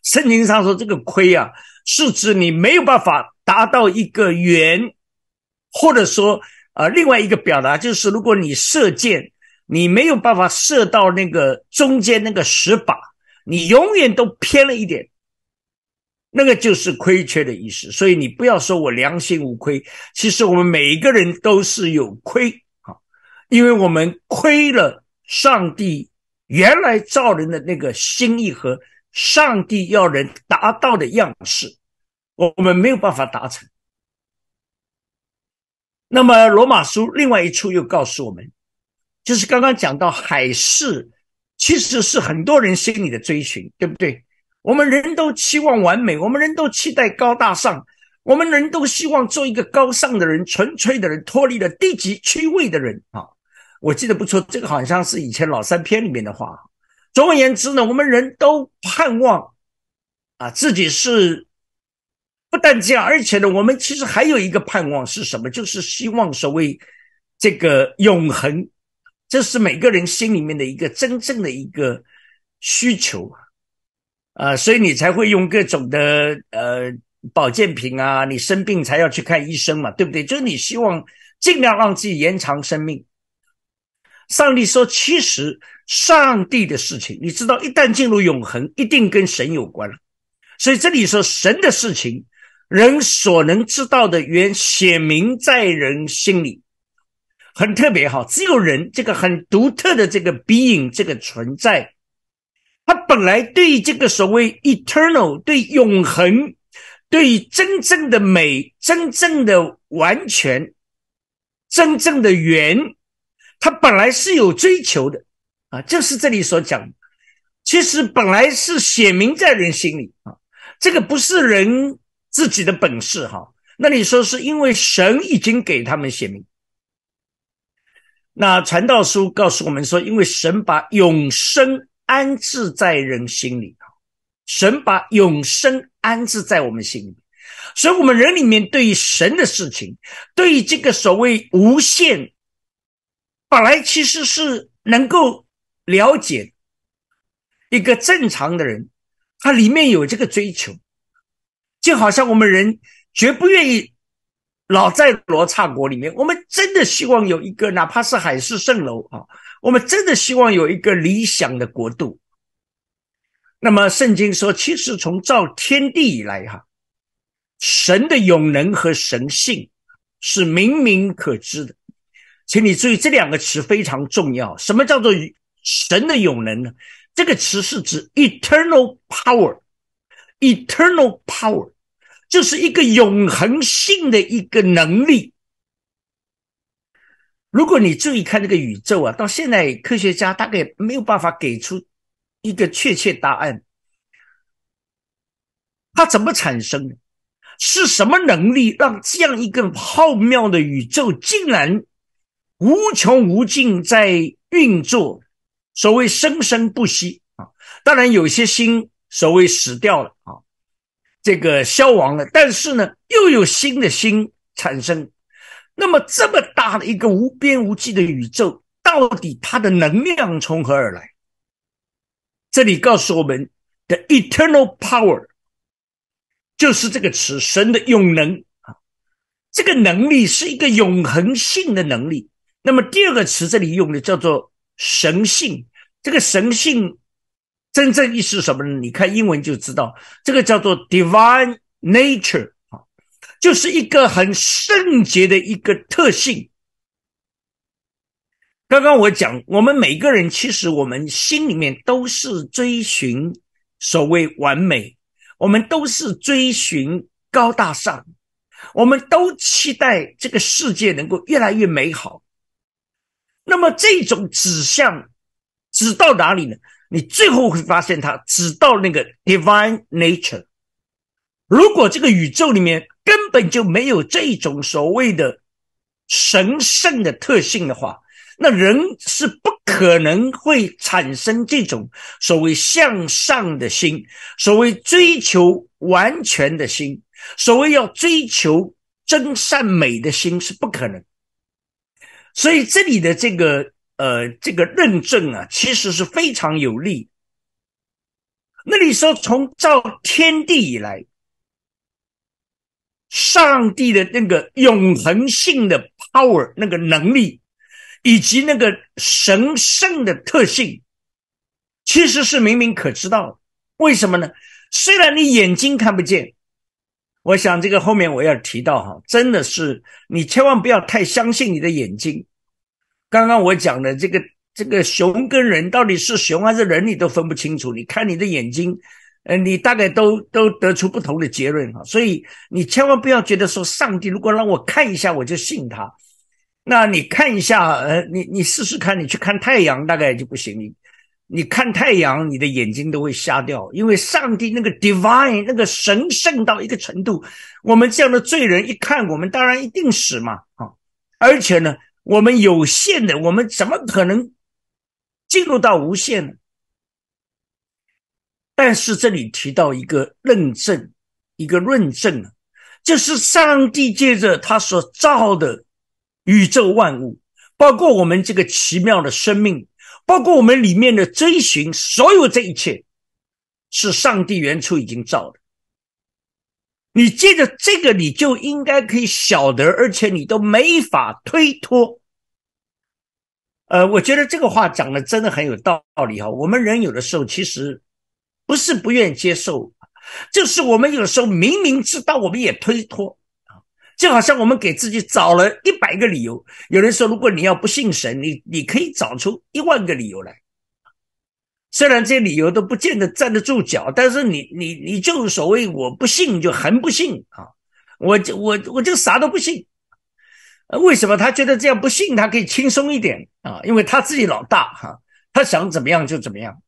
圣经上说这个亏啊，是指你没有办法达到一个圆，或者说。啊，另外一个表达就是，如果你射箭，你没有办法射到那个中间那个石靶，你永远都偏了一点，那个就是亏缺的意思。所以你不要说我良心无亏，其实我们每一个人都是有亏啊，因为我们亏了上帝原来造人的那个心意和上帝要人达到的样式，我们没有办法达成。那么罗马书另外一处又告诉我们，就是刚刚讲到海事，其实是很多人心里的追寻，对不对？我们人都期望完美，我们人都期待高大上，我们人都希望做一个高尚的人、纯粹的人、脱离了低级趣味的人啊！我记得不错，这个好像是以前老三篇里面的话。总而言之呢，我们人都盼望啊自己是。不但这样，而且呢，我们其实还有一个盼望是什么？就是希望所谓这个永恒，这是每个人心里面的一个真正的一个需求啊，所以你才会用各种的呃保健品啊，你生病才要去看医生嘛，对不对？就是你希望尽量让自己延长生命。上帝说，其实上帝的事情，你知道，一旦进入永恒，一定跟神有关了。所以这里说神的事情。人所能知道的，原写明在人心里，很特别哈。只有人这个很独特的这个 being 这个存在，他本来对这个所谓 eternal 对永恒、对真正的美、真正的完全、真正的圆，他本来是有追求的啊。就是这里所讲，其实本来是写明在人心里啊。这个不是人。自己的本事哈，那你说是因为神已经给他们显明？那传道书告诉我们说，因为神把永生安置在人心里。神把永生安置在我们心里，所以我们人里面对于神的事情，对于这个所谓无限，本来其实是能够了解一个正常的人，他里面有这个追求，就好像我们人绝不愿意老在罗刹国里面，我们真的希望有一个哪怕是海市蜃楼啊，我们真的希望有一个理想的国度。那么圣经说，其实从造天地以来，哈，神的永能和神性是明明可知的。请你注意这两个词非常重要。什么叫做神的永能呢？这个词是指 eternal power，eternal power 就是一个永恒性的一个能力。如果你注意看这个宇宙啊，到现在科学家大概没有办法给出。一个确切答案，它怎么产生的？是什么能力让这样一个浩渺的宇宙竟然无穷无尽在运作？所谓生生不息啊！当然有些星所谓死掉了啊，这个消亡了，但是呢，又有新的星产生。那么这么大的一个无边无际的宇宙，到底它的能量从何而来？这里告诉我们的 eternal power 就是这个词，神的永能啊，这个能力是一个永恒性的能力。那么第二个词这里用的叫做神性，这个神性真正意思是什么呢？你看英文就知道，这个叫做 divine nature 啊，就是一个很圣洁的一个特性。刚刚我讲，我们每个人其实我们心里面都是追寻所谓完美，我们都是追寻高大上，我们都期待这个世界能够越来越美好。那么这种指向指到哪里呢？你最后会发现它只到那个 divine nature。如果这个宇宙里面根本就没有这种所谓的神圣的特性的话，那人是不可能会产生这种所谓向上的心，所谓追求完全的心，所谓要追求真善美的心是不可能。所以这里的这个呃这个认证啊，其实是非常有利。那你说从造天地以来，上帝的那个永恒性的 power 那个能力。以及那个神圣的特性，其实是明明可知道。为什么呢？虽然你眼睛看不见，我想这个后面我要提到哈，真的是你千万不要太相信你的眼睛。刚刚我讲的这个这个熊跟人到底是熊还是人，你都分不清楚。你看你的眼睛，呃，你大概都都得出不同的结论哈。所以你千万不要觉得说，上帝如果让我看一下，我就信他。那你看一下，呃，你你试试看，你去看太阳，大概就不行。你你看太阳，你的眼睛都会瞎掉，因为上帝那个 divine 那个神圣到一个程度，我们这样的罪人一看，我们当然一定死嘛，啊！而且呢，我们有限的，我们怎么可能进入到无限呢？但是这里提到一个认证，一个论证啊，就是上帝借着他所造的。宇宙万物，包括我们这个奇妙的生命，包括我们里面的追寻，所有这一切，是上帝原初已经造的。你借着这个，你就应该可以晓得，而且你都没法推脱。呃，我觉得这个话讲的真的很有道理哈。我们人有的时候其实不是不愿意接受，就是我们有的时候明明知道，我们也推脱。就好像我们给自己找了一百个理由。有人说，如果你要不信神，你你可以找出一万个理由来。虽然这些理由都不见得站得住脚，但是你你你就所谓我不信就很不信啊！我就我我就啥都不信。为什么他觉得这样不信他可以轻松一点啊？因为他自己老大哈，他想怎么样就怎么样。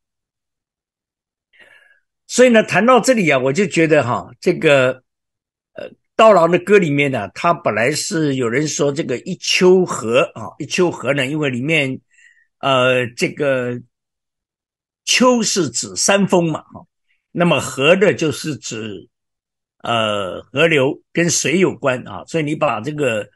所以呢，谈到这里啊，我就觉得哈，这个。刀郎的歌里面呢，他本来是有人说这个一丘河啊，一丘河呢，因为里面呃这个丘是指山峰嘛，哈，那么河的就是指呃河流跟水有关啊，所以你把这个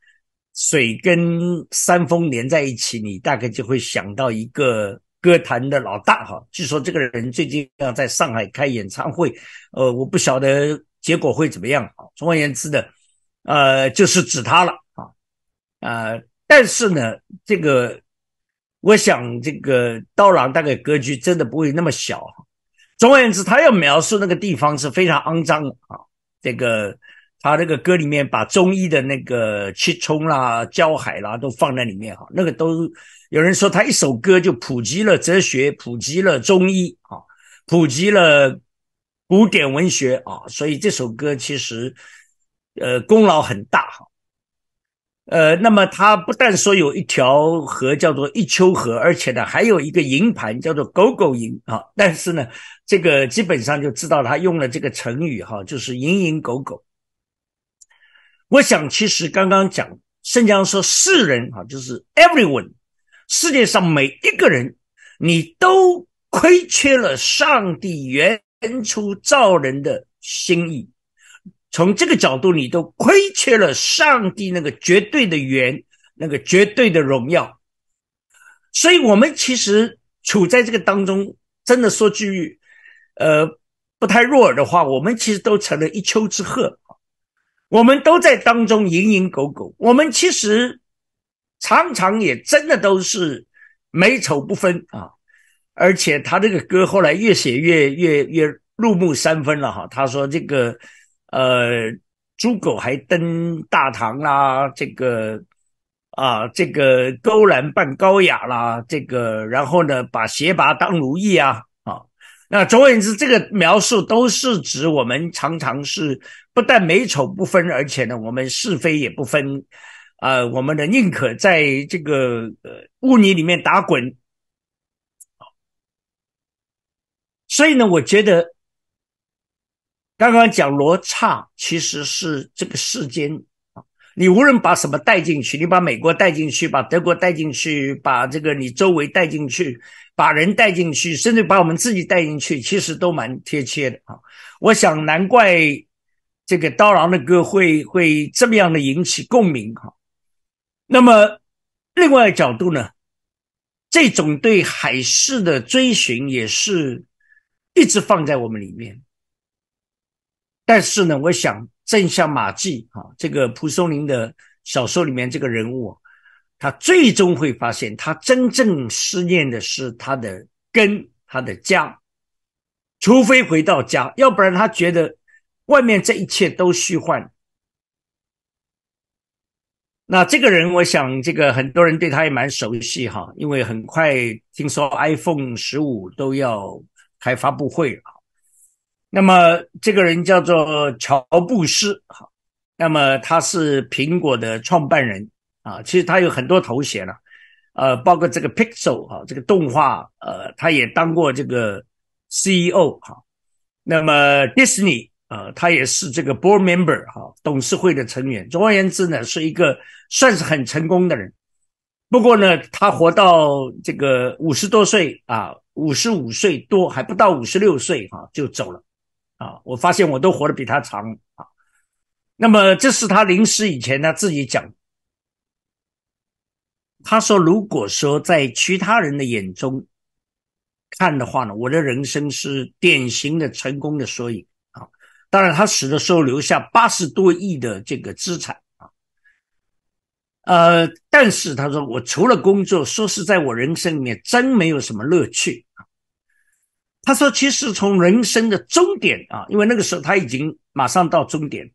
水跟山峰连在一起，你大概就会想到一个歌坛的老大哈。据说这个人最近要在上海开演唱会，呃，我不晓得结果会怎么样啊。总而言之的，呃，就是指他了啊，呃，但是呢，这个我想这个刀郎大概格局真的不会那么小。总而言之，他要描述那个地方是非常肮脏的啊，这个。他那个歌里面把中医的那个七冲啦、焦海啦都放在里面哈，那个都有人说他一首歌就普及了哲学，普及了中医啊，普及了古典文学啊，所以这首歌其实呃功劳很大哈。呃，那么他不但说有一条河叫做一丘河，而且呢还有一个营盘叫做狗狗营啊，但是呢这个基本上就知道他用了这个成语哈，就是蝇营狗苟。我想，其实刚刚讲圣经说世人啊，就是 everyone，世界上每一个人，你都亏缺了上帝原初造人的心意。从这个角度，你都亏缺了上帝那个绝对的缘，那个绝对的荣耀。所以，我们其实处在这个当中，真的说句呃不太入耳的话，我们其实都成了一丘之貉。我们都在当中蝇营狗苟，我们其实常常也真的都是美丑不分啊！而且他这个歌后来越写越越越入木三分了哈。他说这个呃，猪狗还登大堂啦，这个啊，这个勾栏扮高雅啦，这个然后呢，把鞋拔当如意啊。啊那总而言之，这个描述都是指我们常常是不但美丑不分，而且呢，我们是非也不分，啊，我们呢宁可在这个呃污泥里面打滚。所以呢，我觉得刚刚讲罗刹其实是这个世间啊。你无论把什么带进去，你把美国带进去，把德国带进去，把这个你周围带进去，把人带进去，甚至把我们自己带进去，其实都蛮贴切的啊！我想难怪这个刀郎的歌会会这么样的引起共鸣哈。那么另外一个角度呢，这种对海市的追寻也是一直放在我们里面，但是呢，我想。正像马季啊，这个蒲松龄的小说里面这个人物，他最终会发现，他真正思念的是他的根，他的家。除非回到家，要不然他觉得外面这一切都虚幻。那这个人，我想这个很多人对他也蛮熟悉哈，因为很快听说 iPhone 十五都要开发布会了。那么这个人叫做乔布斯，好，那么他是苹果的创办人啊，其实他有很多头衔了，呃，包括这个 Pixel 哈，这个动画，呃，他也当过这个 CEO 哈，那么 Disney 呃，他也是这个 Board Member 哈，董事会的成员。总而言之呢，是一个算是很成功的人。不过呢，他活到这个五十多岁啊，五十五岁多还不到五十六岁哈，就走了。啊，我发现我都活得比他长啊。那么这是他临死以前他自己讲，他说：“如果说在其他人的眼中看的话呢，我的人生是典型的成功的缩影啊。当然，他死的时候留下八十多亿的这个资产啊。呃，但是他说，我除了工作，说是在我人生里面真没有什么乐趣。”他说：“其实从人生的终点啊，因为那个时候他已经马上到终点。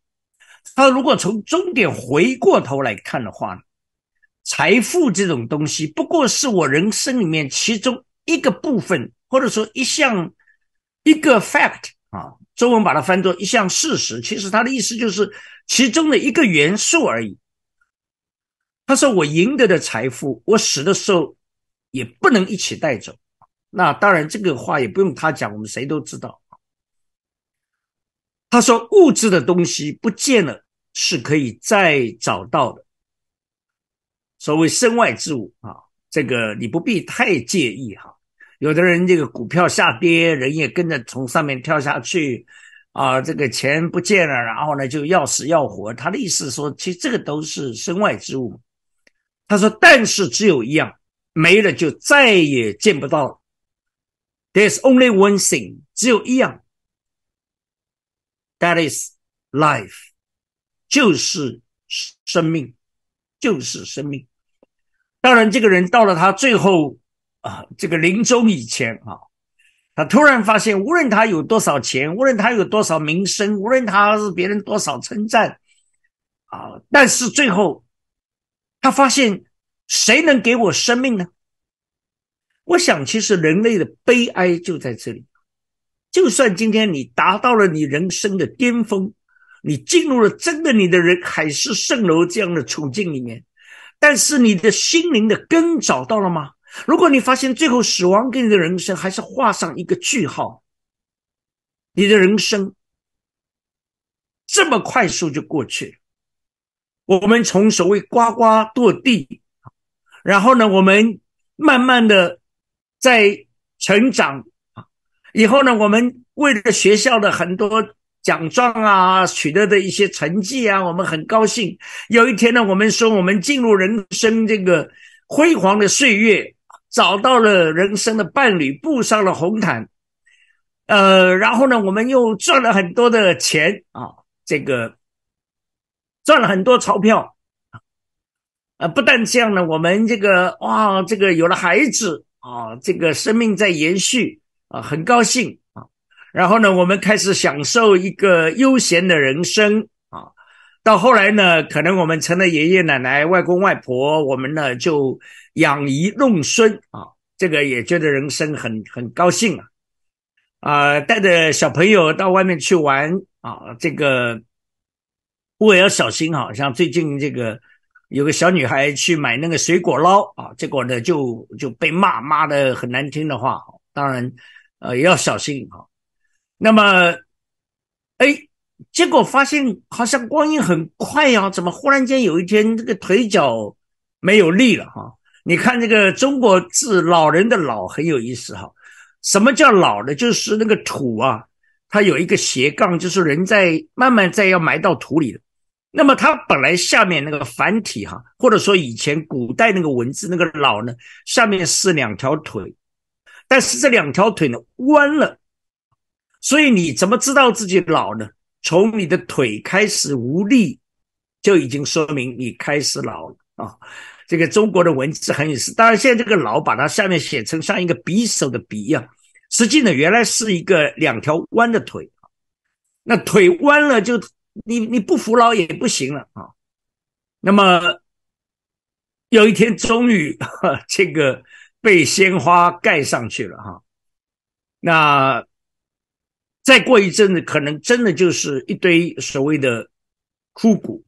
他如果从终点回过头来看的话，财富这种东西不过是我人生里面其中一个部分，或者说一项一个 fact 啊，中文把它翻作一项事实。其实他的意思就是其中的一个元素而已。他说：我赢得的财富，我死的时候也不能一起带走。”那当然，这个话也不用他讲，我们谁都知道。他说：“物质的东西不见了是可以再找到的。所谓身外之物啊，这个你不必太介意哈。有的人这个股票下跌，人也跟着从上面跳下去啊，这个钱不见了，然后呢就要死要活。他的意思说，其实这个都是身外之物他说：“但是只有一样，没了就再也见不到了。There's only one thing，只有一样，That is life，就是生命，就是生命。当然，这个人到了他最后啊，这个临终以前啊，他突然发现，无论他有多少钱，无论他有多少名声，无论他是别人多少称赞啊，但是最后。”他发现，谁能给我生命呢？我想，其实人类的悲哀就在这里。就算今天你达到了你人生的巅峰，你进入了真的你的人海市蜃楼这样的处境里面，但是你的心灵的根找到了吗？如果你发现最后死亡给你的人生还是画上一个句号，你的人生这么快速就过去了。我们从所谓呱呱堕地，然后呢，我们慢慢的在成长啊，以后呢，我们为了学校的很多奖状啊，取得的一些成绩啊，我们很高兴。有一天呢，我们说我们进入人生这个辉煌的岁月，找到了人生的伴侣，步上了红毯，呃，然后呢，我们又赚了很多的钱啊，这个。赚了很多钞票，啊，不但这样呢，我们这个哇，这个有了孩子啊，这个生命在延续啊，很高兴啊。然后呢，我们开始享受一个悠闲的人生啊。到后来呢，可能我们成了爷爷奶奶、外公外婆，我们呢就养儿弄孙啊，这个也觉得人生很很高兴啊。啊，带着小朋友到外面去玩啊，这个。不过要小心哈，像最近这个有个小女孩去买那个水果捞啊，结果呢就就被骂骂的很难听的话，当然呃也要小心哈。那么哎，结果发现好像光阴很快呀，怎么忽然间有一天这个腿脚没有力了哈？你看这个中国字“老人”的“老”很有意思哈。什么叫老呢？就是那个土啊，它有一个斜杠，就是人在慢慢在要埋到土里的。那么它本来下面那个繁体哈，或者说以前古代那个文字那个老呢，下面是两条腿，但是这两条腿呢弯了，所以你怎么知道自己老呢？从你的腿开始无力，就已经说明你开始老了啊。这个中国的文字很有意思，当然现在这个老把它下面写成像一个匕首的匕一样，实际呢原来是一个两条弯的腿，那腿弯了就。你你不服老也不行了啊！那么有一天终于这个被鲜花盖上去了哈，那再过一阵子可能真的就是一堆所谓的枯骨。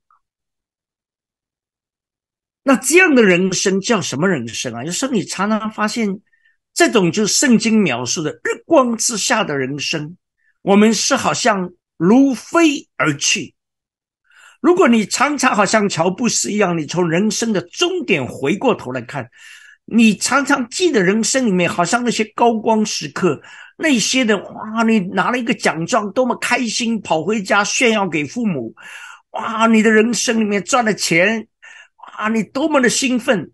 那这样的人生叫什么人生啊？有时候你常常发现，这种就是圣经描述的日光之下的人生，我们是好像。如飞而去。如果你常常好像乔布斯一样，你从人生的终点回过头来看，你常常记得人生里面好像那些高光时刻，那些的哇，你拿了一个奖状，多么开心，跑回家炫耀给父母，哇，你的人生里面赚了钱，哇，你多么的兴奋。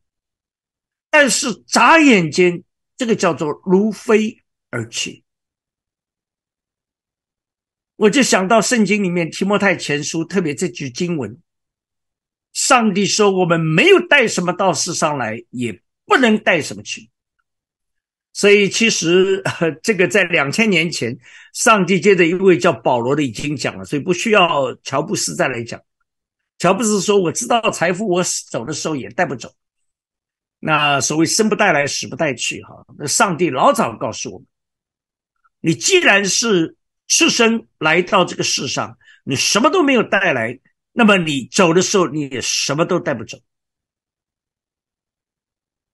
但是眨眼间，这个叫做如飞而去。我就想到圣经里面提摩太前书，特别这句经文，上帝说：“我们没有带什么到世上来，也不能带什么去。”所以其实 这个在两千年前，上帝接着一位叫保罗的已经讲了，所以不需要乔布斯再来讲。乔布斯说：“我知道财富，我走的时候也带不走。”那所谓生不带来，死不带去，哈，那上帝老早告诉我们：“你既然是。”赤身来到这个世上，你什么都没有带来，那么你走的时候，你也什么都带不走。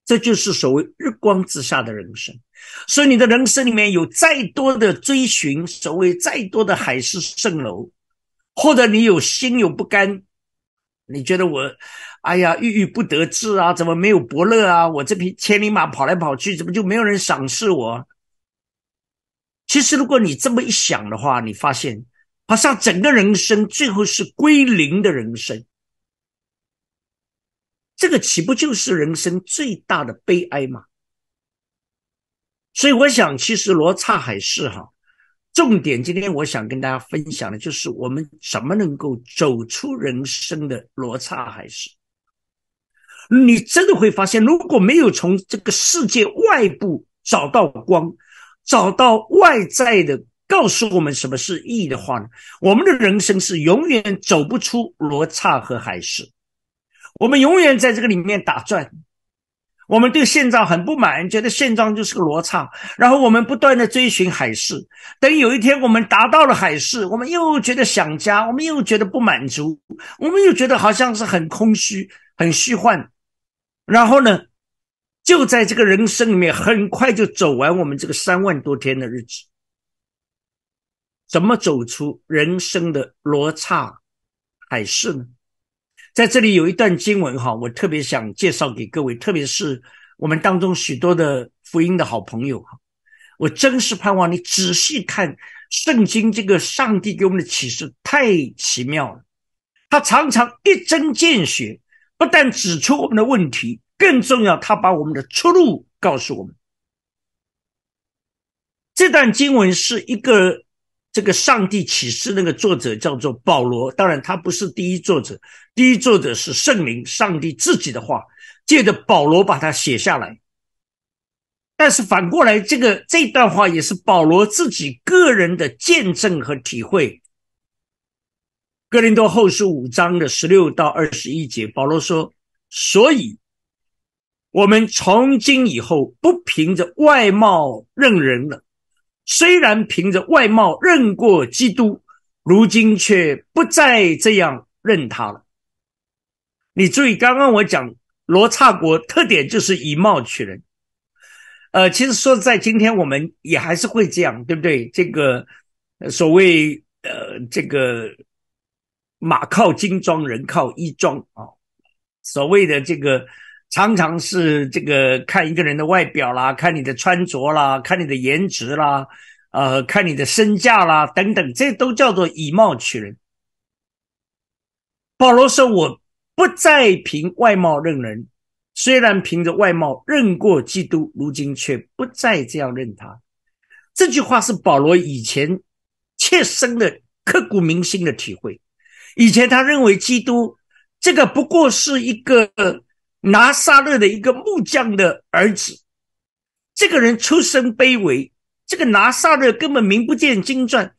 这就是所谓日光之下的人生。所以你的人生里面有再多的追寻，所谓再多的海市蜃楼，或者你有心有不甘，你觉得我，哎呀，郁郁不得志啊，怎么没有伯乐啊？我这匹千里马跑来跑去，怎么就没有人赏识我？其实，如果你这么一想的话，你发现好像整个人生最后是归零的人生。这个岂不就是人生最大的悲哀吗？所以我想，其实罗刹海市哈，重点今天我想跟大家分享的就是我们怎么能够走出人生的罗刹海市。你真的会发现，如果没有从这个世界外部找到光，找到外在的告诉我们什么是义的话呢，我们的人生是永远走不出罗刹和海市，我们永远在这个里面打转。我们对现状很不满，觉得现状就是个罗刹，然后我们不断的追寻海市。等有一天我们达到了海市，我们又觉得想家，我们又觉得不满足，我们又觉得好像是很空虚、很虚幻。然后呢，就在这个人生里面，很快就走完我们这个三万多天的日子。怎么走出人生的罗刹海市呢？在这里有一段经文哈，我特别想介绍给各位，特别是我们当中许多的福音的好朋友哈。我真是盼望你仔细看圣经这个上帝给我们的启示，太奇妙了。他常常一针见血，不但指出我们的问题，更重要，他把我们的出路告诉我们。这段经文是一个。这个上帝启示那个作者叫做保罗，当然他不是第一作者，第一作者是圣灵，上帝自己的话，借着保罗把它写下来。但是反过来，这个这段话也是保罗自己个人的见证和体会。哥林多后书五章的十六到二十一节，保罗说：“所以，我们从今以后不凭着外貌认人了。”虽然凭着外貌认过基督，如今却不再这样认他了。你注意，刚刚我讲罗刹国特点就是以貌取人。呃，其实说在今天我们也还是会这样，对不对？这个所谓呃，这个马靠金装，人靠衣装啊，所谓的这个。常常是这个看一个人的外表啦，看你的穿着啦，看你的颜值啦，呃，看你的身价啦，等等，这都叫做以貌取人。保罗说：“我不再凭外貌认人，虽然凭着外貌认过基督，如今却不再这样认他。”这句话是保罗以前切身的、刻骨铭心的体会。以前他认为基督这个不过是一个。拿撒勒的一个木匠的儿子，这个人出身卑微，这个拿撒勒根本名不见经传，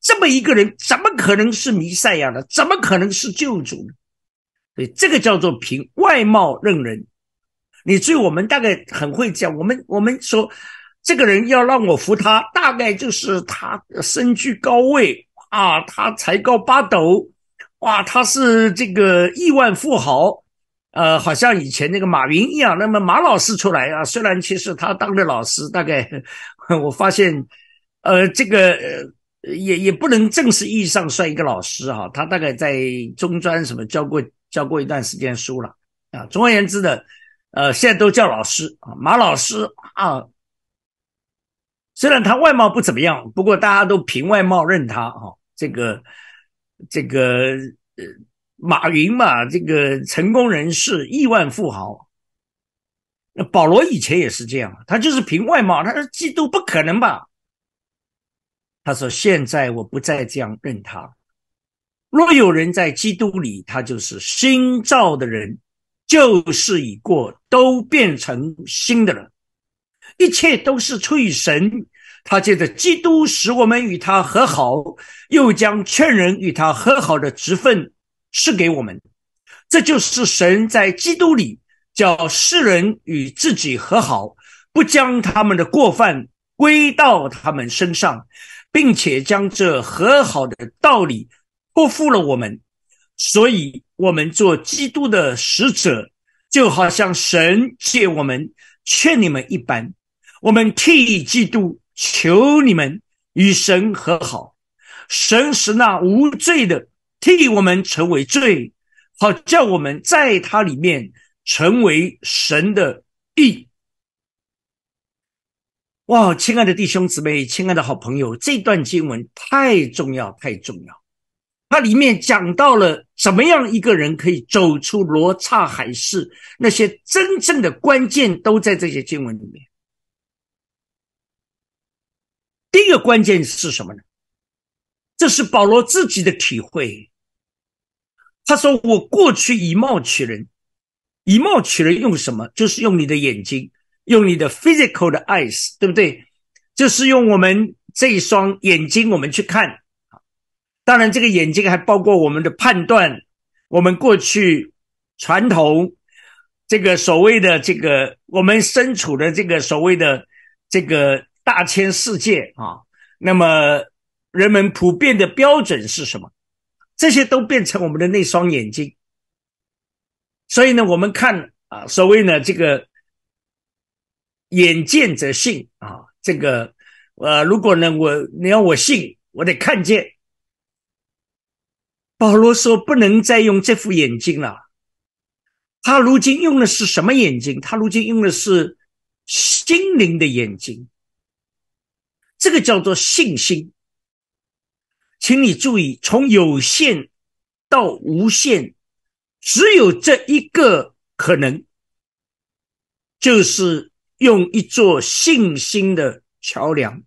这么一个人怎么可能是弥赛亚呢？怎么可能是救主呢？所以这个叫做凭外貌认人。你注意，我们大概很会讲，我们我们说这个人要让我服他，大概就是他身居高位啊，他才高八斗，哇，他是这个亿万富豪。呃，好像以前那个马云一样，那么马老师出来啊，虽然其实他当的老师，大概 我发现，呃，这个也也不能正式意义上算一个老师哈，他大概在中专什么教过教过一段时间书了啊。总而言之的，呃，现在都叫老师啊，马老师啊，虽然他外貌不怎么样，不过大家都凭外貌认他哈，这个这个呃。马云嘛，这个成功人士、亿万富豪。那保罗以前也是这样，他就是凭外貌。他说：“基督不可能吧？”他说：“现在我不再这样认他。若有人在基督里，他就是新造的人，旧事已过，都变成新的了。一切都是出于神。他借着基督使我们与他和好，又将劝人与他和好的职分。”是给我们，这就是神在基督里叫世人与自己和好，不将他们的过犯归到他们身上，并且将这和好的道理托付了我们。所以，我们做基督的使者，就好像神借我们劝你们一般。我们替基督求你们与神和好，神使那无罪的。替我们成为罪，好叫我们在他里面成为神的义。哇，亲爱的弟兄姊妹，亲爱的好朋友，这段经文太重要，太重要。它里面讲到了怎么样一个人可以走出罗刹海市，那些真正的关键都在这些经文里面。第一个关键是什么呢？这是保罗自己的体会。他说：“我过去以貌取人，以貌取人用什么？就是用你的眼睛，用你的 physical 的 eyes，对不对？就是用我们这一双眼睛，我们去看。”当然，这个眼睛还包括我们的判断，我们过去传统这个所谓的这个我们身处的这个所谓的这个大千世界啊，那么人们普遍的标准是什么？这些都变成我们的那双眼睛。所以呢，我们看啊，所谓呢这个眼见则信啊，这个呃，如果呢我你要我信，我得看见。保罗说：“不能再用这副眼睛了。他如今用的是什么眼睛？他如今用的是心灵的眼睛。这个叫做信心。请你注意，从有限到无限，只有这一个可能，就是用一座信心的桥梁。”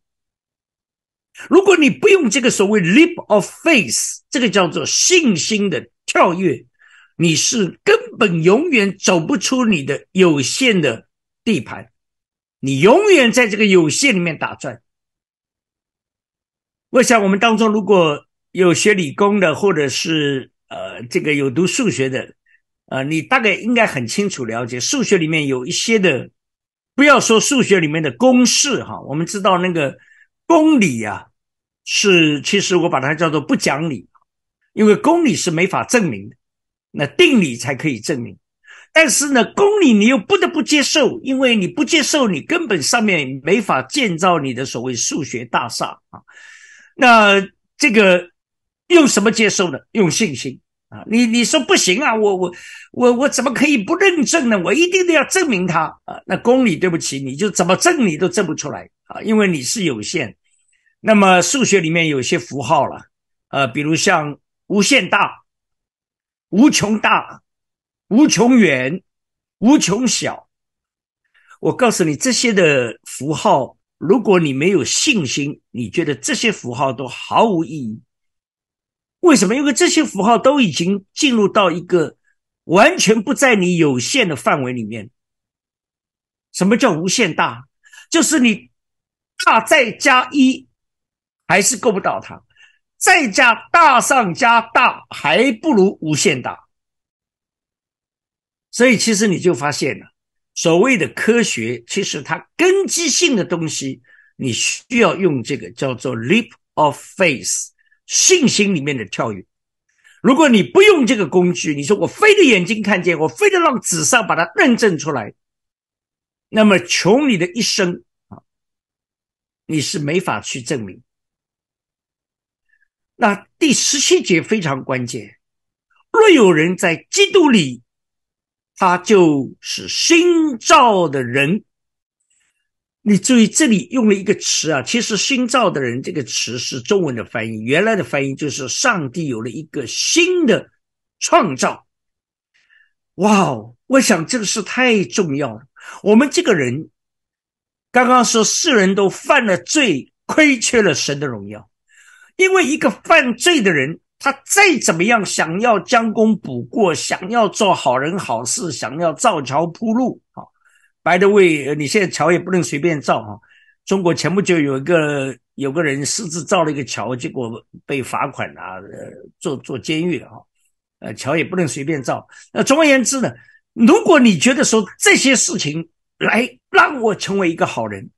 如果你不用这个所谓 leap of faith，这个叫做信心的跳跃，你是根本永远走不出你的有限的地盘，你永远在这个有限里面打转。我想我们当中如果有学理工的，或者是呃这个有读数学的，呃，你大概应该很清楚了解数学里面有一些的，不要说数学里面的公式哈，我们知道那个。公理呀，是其实我把它叫做不讲理，因为公理是没法证明的，那定理才可以证明。但是呢，公理你又不得不接受，因为你不接受，你根本上面没法建造你的所谓数学大厦啊。那这个用什么接受呢？用信心啊！你你说不行啊，我我我我怎么可以不认证呢？我一定得要证明它啊！那公理对不起，你就怎么证你都证不出来。啊，因为你是有限，那么数学里面有些符号了，呃，比如像无限大、无穷大、无穷远、无穷小。我告诉你，这些的符号，如果你没有信心，你觉得这些符号都毫无意义。为什么？因为这些符号都已经进入到一个完全不在你有限的范围里面。什么叫无限大？就是你。大再加一还是够不到它，再加大上加大还不如无限大。所以其实你就发现了，所谓的科学，其实它根基性的东西，你需要用这个叫做 leap of faith，信心里面的跳跃。如果你不用这个工具，你说我非得眼睛看见，我非得让纸上把它认证出来，那么穷你的一生啊。你是没法去证明。那第十七节非常关键，若有人在基督里，他就是新造的人。你注意，这里用了一个词啊，其实“新造的人”这个词是中文的翻译，原来的翻译就是上帝有了一个新的创造。哇哦，我想这个是太重要了。我们这个人。刚刚说世人都犯了罪，亏缺了神的荣耀。因为一个犯罪的人，他再怎么样想要将功补过，想要做好人好事，想要造桥铺路啊，白的为你现在桥也不能随便造啊。中国前不久有一个有个人私自造了一个桥，结果被罚款啊，呃，坐坐监狱啊。呃，桥也不能随便造。那总而言之呢，如果你觉得说这些事情，来让我成为一个好人，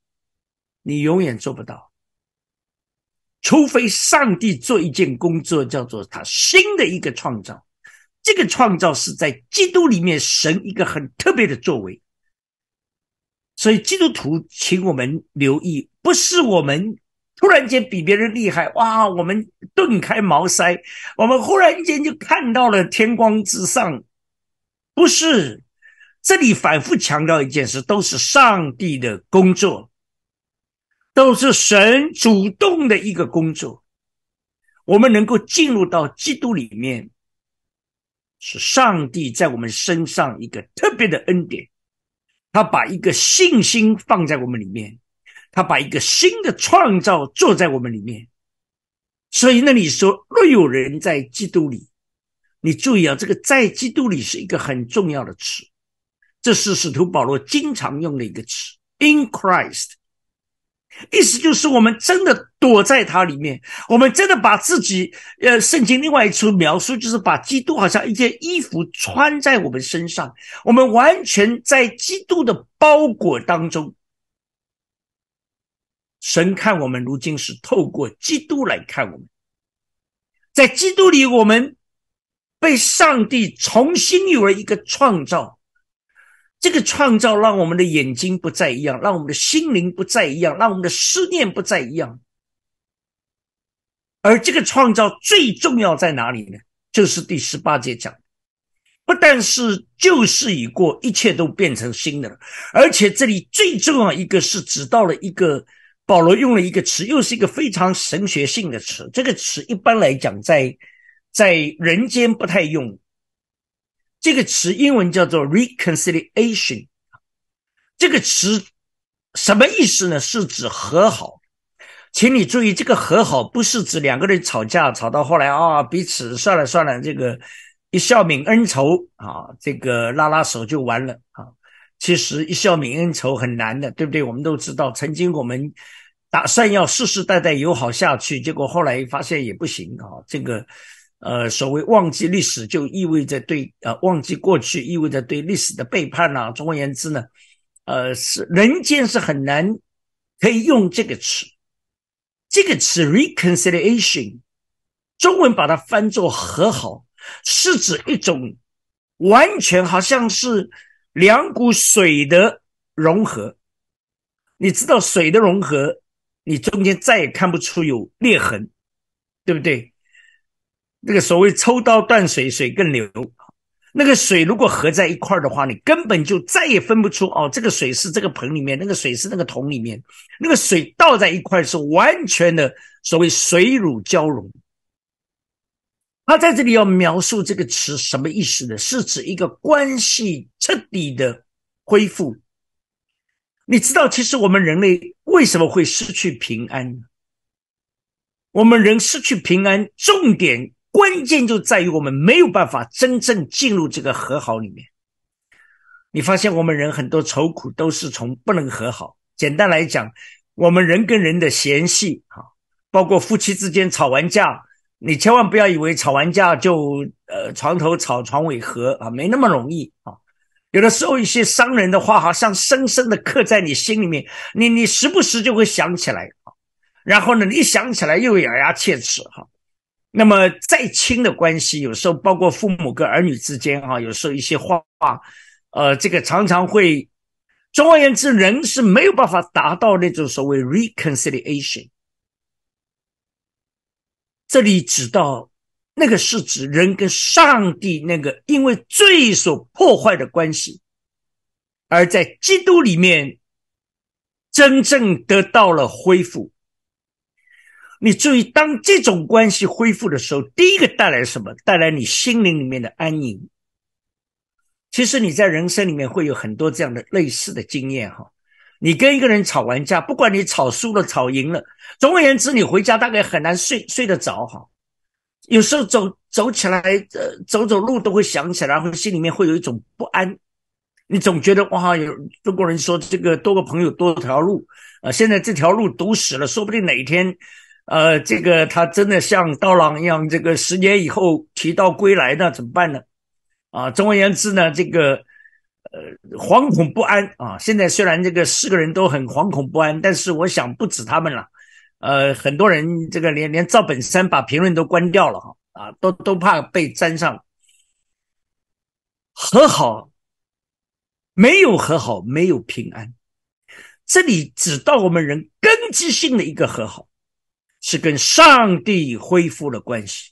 你永远做不到。除非上帝做一件工作，叫做他新的一个创造。这个创造是在基督里面，神一个很特别的作为。所以基督徒，请我们留意，不是我们突然间比别人厉害，哇，我们顿开茅塞，我们忽然间就看到了天光之上，不是。这里反复强调一件事，都是上帝的工作，都是神主动的一个工作。我们能够进入到基督里面，是上帝在我们身上一个特别的恩典。他把一个信心放在我们里面，他把一个新的创造做在我们里面。所以那里说，若有人在基督里，你注意啊，这个在基督里是一个很重要的词，这是使徒保罗经常用的一个词，in Christ。意思就是，我们真的躲在它里面，我们真的把自己，呃，圣经另外一处描述就是把基督好像一件衣服穿在我们身上，我们完全在基督的包裹当中。神看我们如今是透过基督来看我们，在基督里，我们被上帝重新有了一个创造。这个创造让我们的眼睛不再一样，让我们的心灵不再一样，让我们的思念不再一样。而这个创造最重要在哪里呢？就是第十八节讲，不但是旧事已过，一切都变成新的了。而且这里最重要一个是指到了一个保罗用了一个词，又是一个非常神学性的词。这个词一般来讲在在人间不太用。这个词英文叫做 reconciliation，这个词什么意思呢？是指和好。请你注意，这个和好不是指两个人吵架吵到后来啊，彼此算了算了，这个一笑泯恩仇啊，这个拉拉手就完了啊。其实一笑泯恩仇很难的，对不对？我们都知道，曾经我们打算要世世代代友好下去，结果后来发现也不行啊，这个。呃，所谓忘记历史，就意味着对呃忘记过去，意味着对历史的背叛呐。总而言之呢，呃，是人间是很难可以用这个词，这个词 reconciliation，中文把它翻作和好，是指一种完全好像是两股水的融合。你知道水的融合，你中间再也看不出有裂痕，对不对？那个所谓抽刀断水，水更流。那个水如果合在一块儿的话，你根本就再也分不出哦，这个水是这个盆里面，那个水是那个桶里面。那个水倒在一块是完全的所谓水乳交融。他在这里要描述这个词什么意思呢？是指一个关系彻底的恢复。你知道，其实我们人类为什么会失去平安？我们人失去平安，重点。关键就在于我们没有办法真正进入这个和好里面。你发现我们人很多愁苦都是从不能和好。简单来讲，我们人跟人的嫌隙，哈，包括夫妻之间吵完架，你千万不要以为吵完架就呃床头吵床尾和啊，没那么容易啊。有的时候一些伤人的话，好像深深的刻在你心里面，你你时不时就会想起来啊。然后呢，你一想起来又咬牙切齿哈。那么，再亲的关系，有时候包括父母跟儿女之间啊，有时候一些话，呃，这个常常会，总而言之，人是没有办法达到那种所谓 reconciliation。这里指到那个是指人跟上帝那个因为罪所破坏的关系，而在基督里面真正得到了恢复。你注意，当这种关系恢复的时候，第一个带来什么？带来你心灵里面的安宁。其实你在人生里面会有很多这样的类似的经验哈。你跟一个人吵完架，不管你吵输了、吵赢了，总而言之，你回家大概很难睡睡得着哈。有时候走走起来，呃，走走路都会想起来，然后心里面会有一种不安。你总觉得哇，有中国人说这个多个朋友多条路啊，现在这条路堵死了，说不定哪一天。呃，这个他真的像刀郎一样，这个十年以后提刀归来，那怎么办呢？啊，总而言之呢，这个呃，惶恐不安啊。现在虽然这个四个人都很惶恐不安，但是我想不止他们了。呃，很多人这个连连赵本山把评论都关掉了哈，啊，都都怕被粘上。和好没有和好，没有平安。这里指到我们人根基性的一个和好。是跟上帝恢复了关系，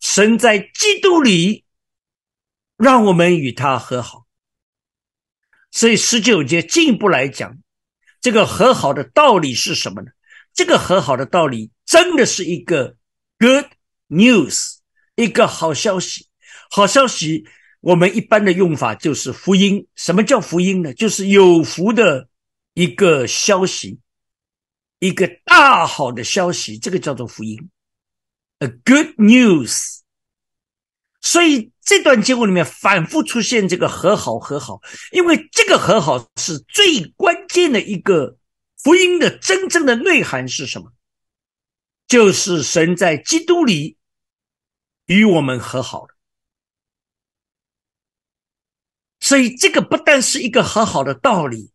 神在基督里让我们与他和好。所以十九节进一步来讲，这个和好的道理是什么呢？这个和好的道理真的是一个 good news，一个好消息。好消息，我们一般的用法就是福音。什么叫福音呢？就是有福的一个消息，一个大好的消息，这个叫做福音，a good news。所以这段经文里面反复出现这个和好和好，因为这个和好是最关键的一个福音的真正的内涵是什么？就是神在基督里与我们和好了。所以这个不但是一个和好的道理，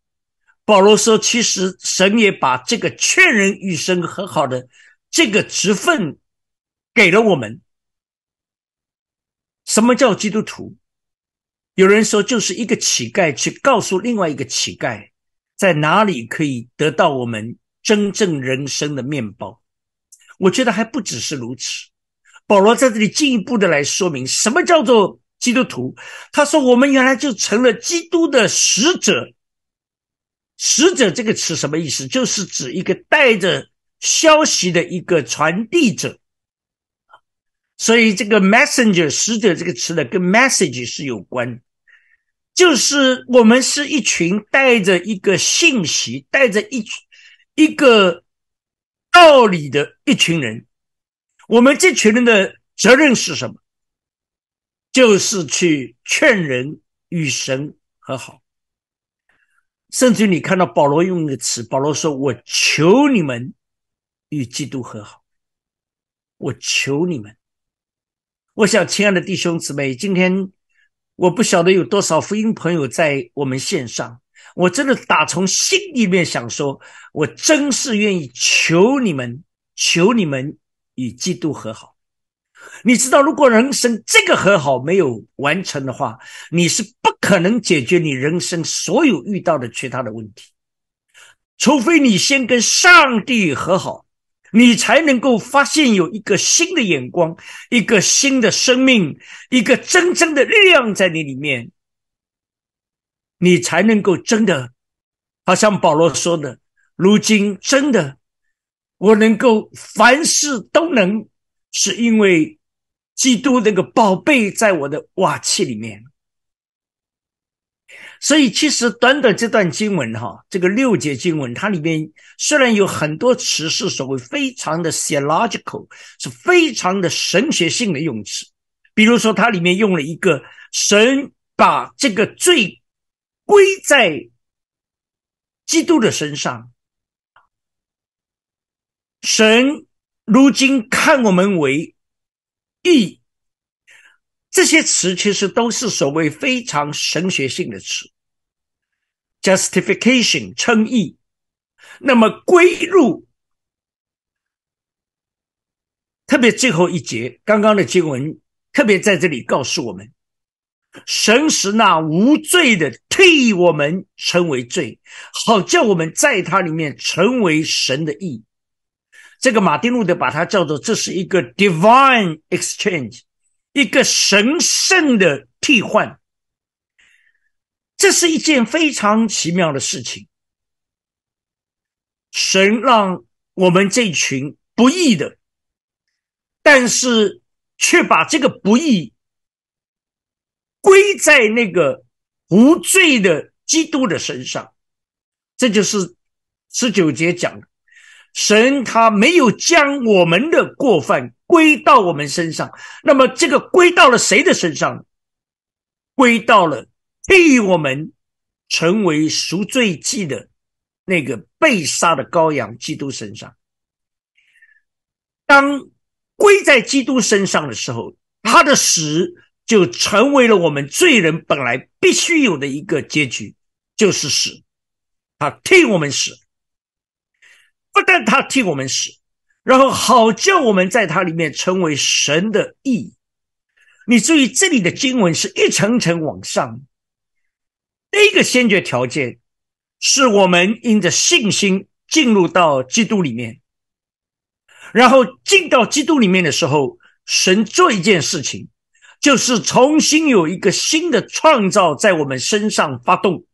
保罗说，其实神也把这个劝人与神和好的这个职分给了我们。什么叫基督徒？有人说，就是一个乞丐去告诉另外一个乞丐，在哪里可以得到我们真正人生的面包。我觉得还不只是如此。保罗在这里进一步的来说明，什么叫做基督徒？他说，我们原来就成了基督的使者。使者这个词什么意思？就是指一个带着消息的一个传递者。所以，这个 messenger 使者这个词呢，跟 message 是有关，就是我们是一群带着一个信息、带着一一个道理的一群人。我们这群人的责任是什么？就是去劝人与神和好。甚至于你看到保罗用一个词，保罗说：“我求你们与基督和好。”我求你们。我想，亲爱的弟兄姊妹，今天我不晓得有多少福音朋友在我们线上。我真的打从心里面想说，我真是愿意求你们，求你们与基督和好。你知道，如果人生这个和好没有完成的话，你是不可能解决你人生所有遇到的其他的问题，除非你先跟上帝和好。你才能够发现有一个新的眼光，一个新的生命，一个真正的力量在你里面，你才能够真的，好像保罗说的，如今真的，我能够凡事都能，是因为基督那个宝贝在我的瓦器里面。所以，其实短短这段经文，哈，这个六节经文，它里面虽然有很多词是所谓非常的 theological，是非常的神学性的用词。比如说，它里面用了一个神把这个罪归在基督的身上，神如今看我们为义。这些词其实都是所谓非常神学性的词，justification 称义，那么归入，特别最后一节刚刚的经文，特别在这里告诉我们，神使那无罪的替我们成为罪，好叫我们在他里面成为神的义。这个马丁路德把它叫做这是一个 divine exchange。一个神圣的替换，这是一件非常奇妙的事情。神让我们这群不义的，但是却把这个不义归在那个无罪的基督的身上，这就是十九节讲的。神他没有将我们的过犯归到我们身上，那么这个归到了谁的身上？归到了替我们成为赎罪祭的那个被杀的羔羊基督身上。当归在基督身上的时候，他的死就成为了我们罪人本来必须有的一个结局，就是死。他替我们死。不但他替我们死，然后好叫我们在他里面成为神的义。你注意，这里的经文是一层层往上。第一个先决条件是我们因着信心进入到基督里面，然后进到基督里面的时候，神做一件事情，就是重新有一个新的创造在我们身上发动。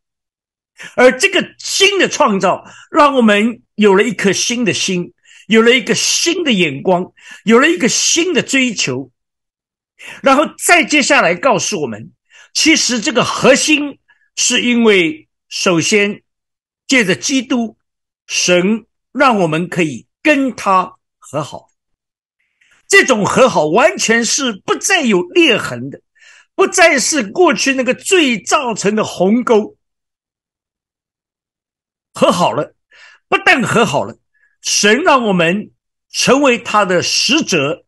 而这个新的创造，让我们有了一颗新的心，有了一个新的眼光，有了一个新的追求，然后再接下来告诉我们，其实这个核心是因为首先借着基督，神让我们可以跟他和好，这种和好完全是不再有裂痕的，不再是过去那个罪造成的鸿沟。和好了，不但和好了，神让我们成为他的使者，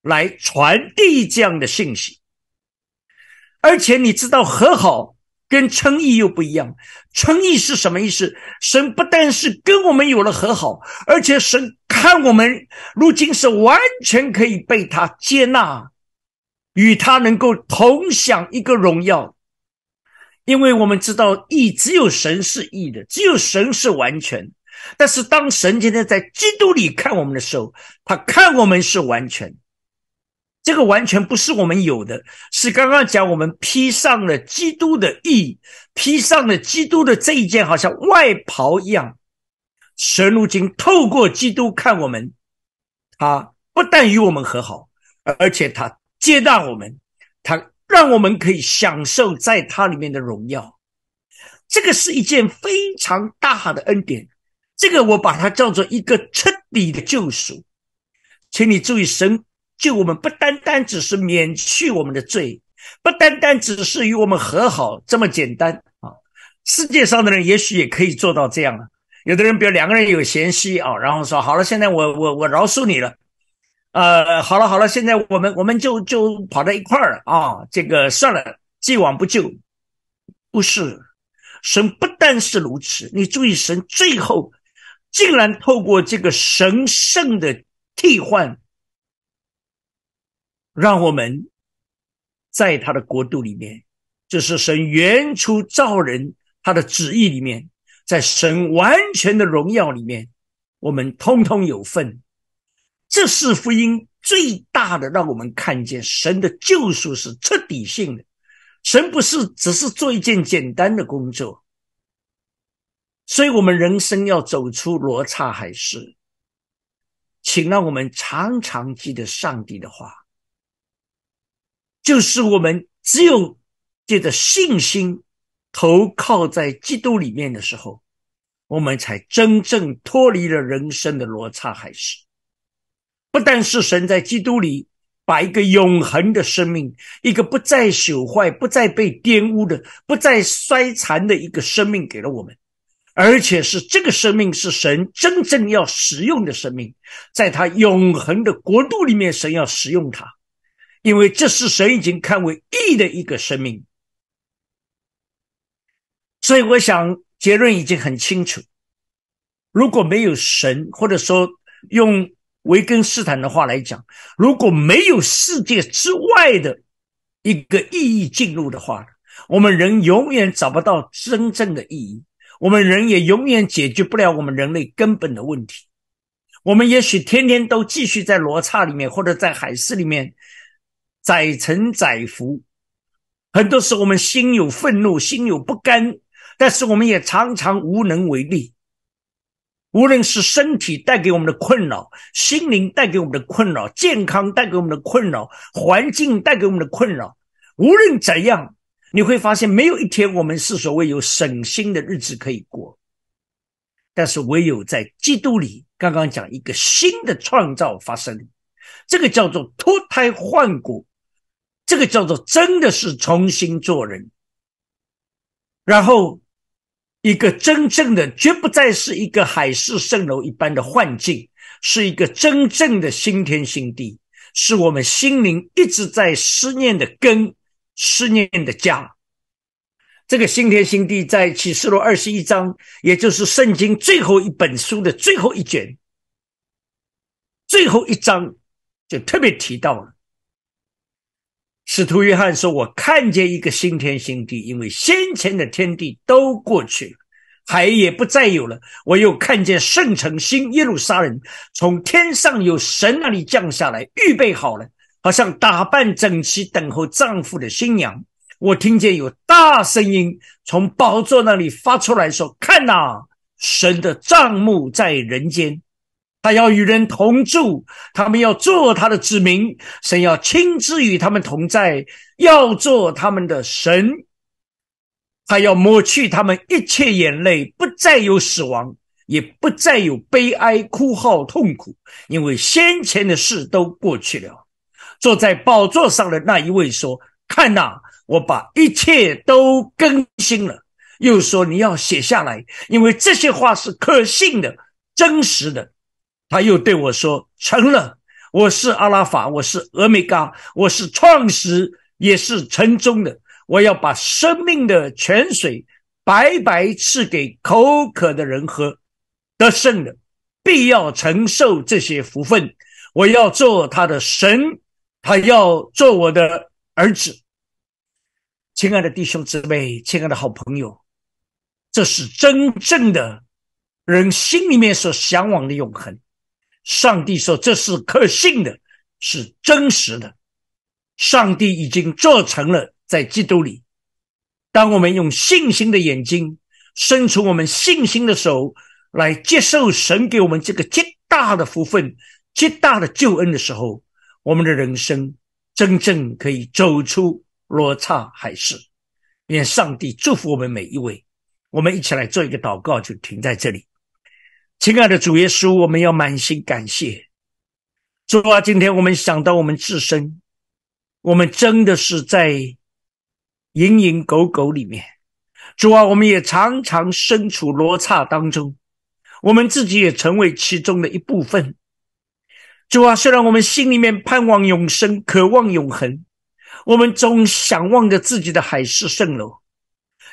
来传递这样的信息。而且你知道，和好跟称义又不一样。称义是什么意思？神不但是跟我们有了和好，而且神看我们如今是完全可以被他接纳，与他能够同享一个荣耀。因为我们知道义只有神是义的，只有神是完全。但是当神今天在基督里看我们的时候，他看我们是完全。这个完全不是我们有的，是刚刚讲我们披上了基督的义，披上了基督的这一件好像外袍一样。神如今透过基督看我们，他不但与我们和好，而且他接纳我们，他。让我们可以享受在它里面的荣耀，这个是一件非常大的恩典。这个我把它叫做一个彻底的救赎。请你注意，神救我们不单单只是免去我们的罪，不单单只是与我们和好这么简单啊！世界上的人也许也可以做到这样啊。有的人，比如两个人有嫌隙啊，然后说好了，现在我我我饶恕你了。呃，好了好了，现在我们我们就就跑到一块儿了啊！这个算了，既往不咎。不是，神不但是如此，你注意，神最后竟然透过这个神圣的替换，让我们在他的国度里面，就是神原初造人他的旨意里面，在神完全的荣耀里面，我们通通有份。这是福音最大的，让我们看见神的救赎是彻底性的。神不是只是做一件简单的工作，所以我们人生要走出罗刹海市，请让我们常常记得上帝的话，就是我们只有借着信心投靠在基督里面的时候，我们才真正脱离了人生的罗刹海市。不但是神在基督里把一个永恒的生命，一个不再朽坏、不再被玷污的、不再衰残的一个生命给了我们，而且是这个生命是神真正要使用的生命，在他永恒的国度里面，神要使用它，因为这是神已经看为义的一个生命。所以，我想结论已经很清楚：如果没有神，或者说用。维根斯坦的话来讲，如果没有世界之外的一个意义进入的话，我们人永远找不到真正的意义，我们人也永远解决不了我们人类根本的问题。我们也许天天都继续在罗刹里面，或者在海市里面载沉载浮。很多时候，我们心有愤怒，心有不甘，但是我们也常常无能为力。无论是身体带给我们的困扰，心灵带给我们的困扰，健康带给我们的困扰，环境带给我们的困扰，无论怎样，你会发现没有一天我们是所谓有省心的日子可以过。但是唯有在基督里，刚刚讲一个新的创造发生，这个叫做脱胎换骨，这个叫做真的是重新做人，然后。一个真正的，绝不再是一个海市蜃楼一般的幻境，是一个真正的新天新地，是我们心灵一直在思念的根，思念的家。这个新天新地在启示录二十一章，也就是圣经最后一本书的最后一卷，最后一章就特别提到了。使徒约翰说：“我看见一个新天新地，因为先前的天地都过去了，海也不再有了。我又看见圣城新耶路撒冷从天上由神那里降下来，预备好了，好像打扮整齐等候丈夫的新娘。我听见有大声音从宝座那里发出来说：‘看呐，神的帐幕在人间，他要与人同住，他们要做他的子民，神要亲自与他们同在，要做他们的神。他要抹去他们一切眼泪，不再有死亡，也不再有悲哀、哭号、痛苦，因为先前的事都过去了。坐在宝座上的那一位说：“看呐，我把一切都更新了。”又说：“你要写下来，因为这些话是可信的、真实的。”他又对我说：“成了，我是阿拉法，我是俄米伽，我是创始，也是成终的。我要把生命的泉水白白赐给口渴的人喝，得胜的必要承受这些福分。我要做他的神，他要做我的儿子。亲爱的弟兄姊妹，亲爱的好朋友，这是真正的人心里面所向往的永恒。”上帝说：“这是可信的，是真实的。上帝已经做成了，在基督里。当我们用信心的眼睛，伸出我们信心的手来接受神给我们这个极大的福分、极大的救恩的时候，我们的人生真正可以走出罗刹海市。愿上帝祝福我们每一位。我们一起来做一个祷告，就停在这里。”亲爱的主耶稣，我们要满心感谢主啊！今天我们想到我们自身，我们真的是在蝇营狗苟里面。主啊，我们也常常身处罗刹当中，我们自己也成为其中的一部分。主啊，虽然我们心里面盼望永生，渴望永恒，我们总想望着自己的海市蜃楼，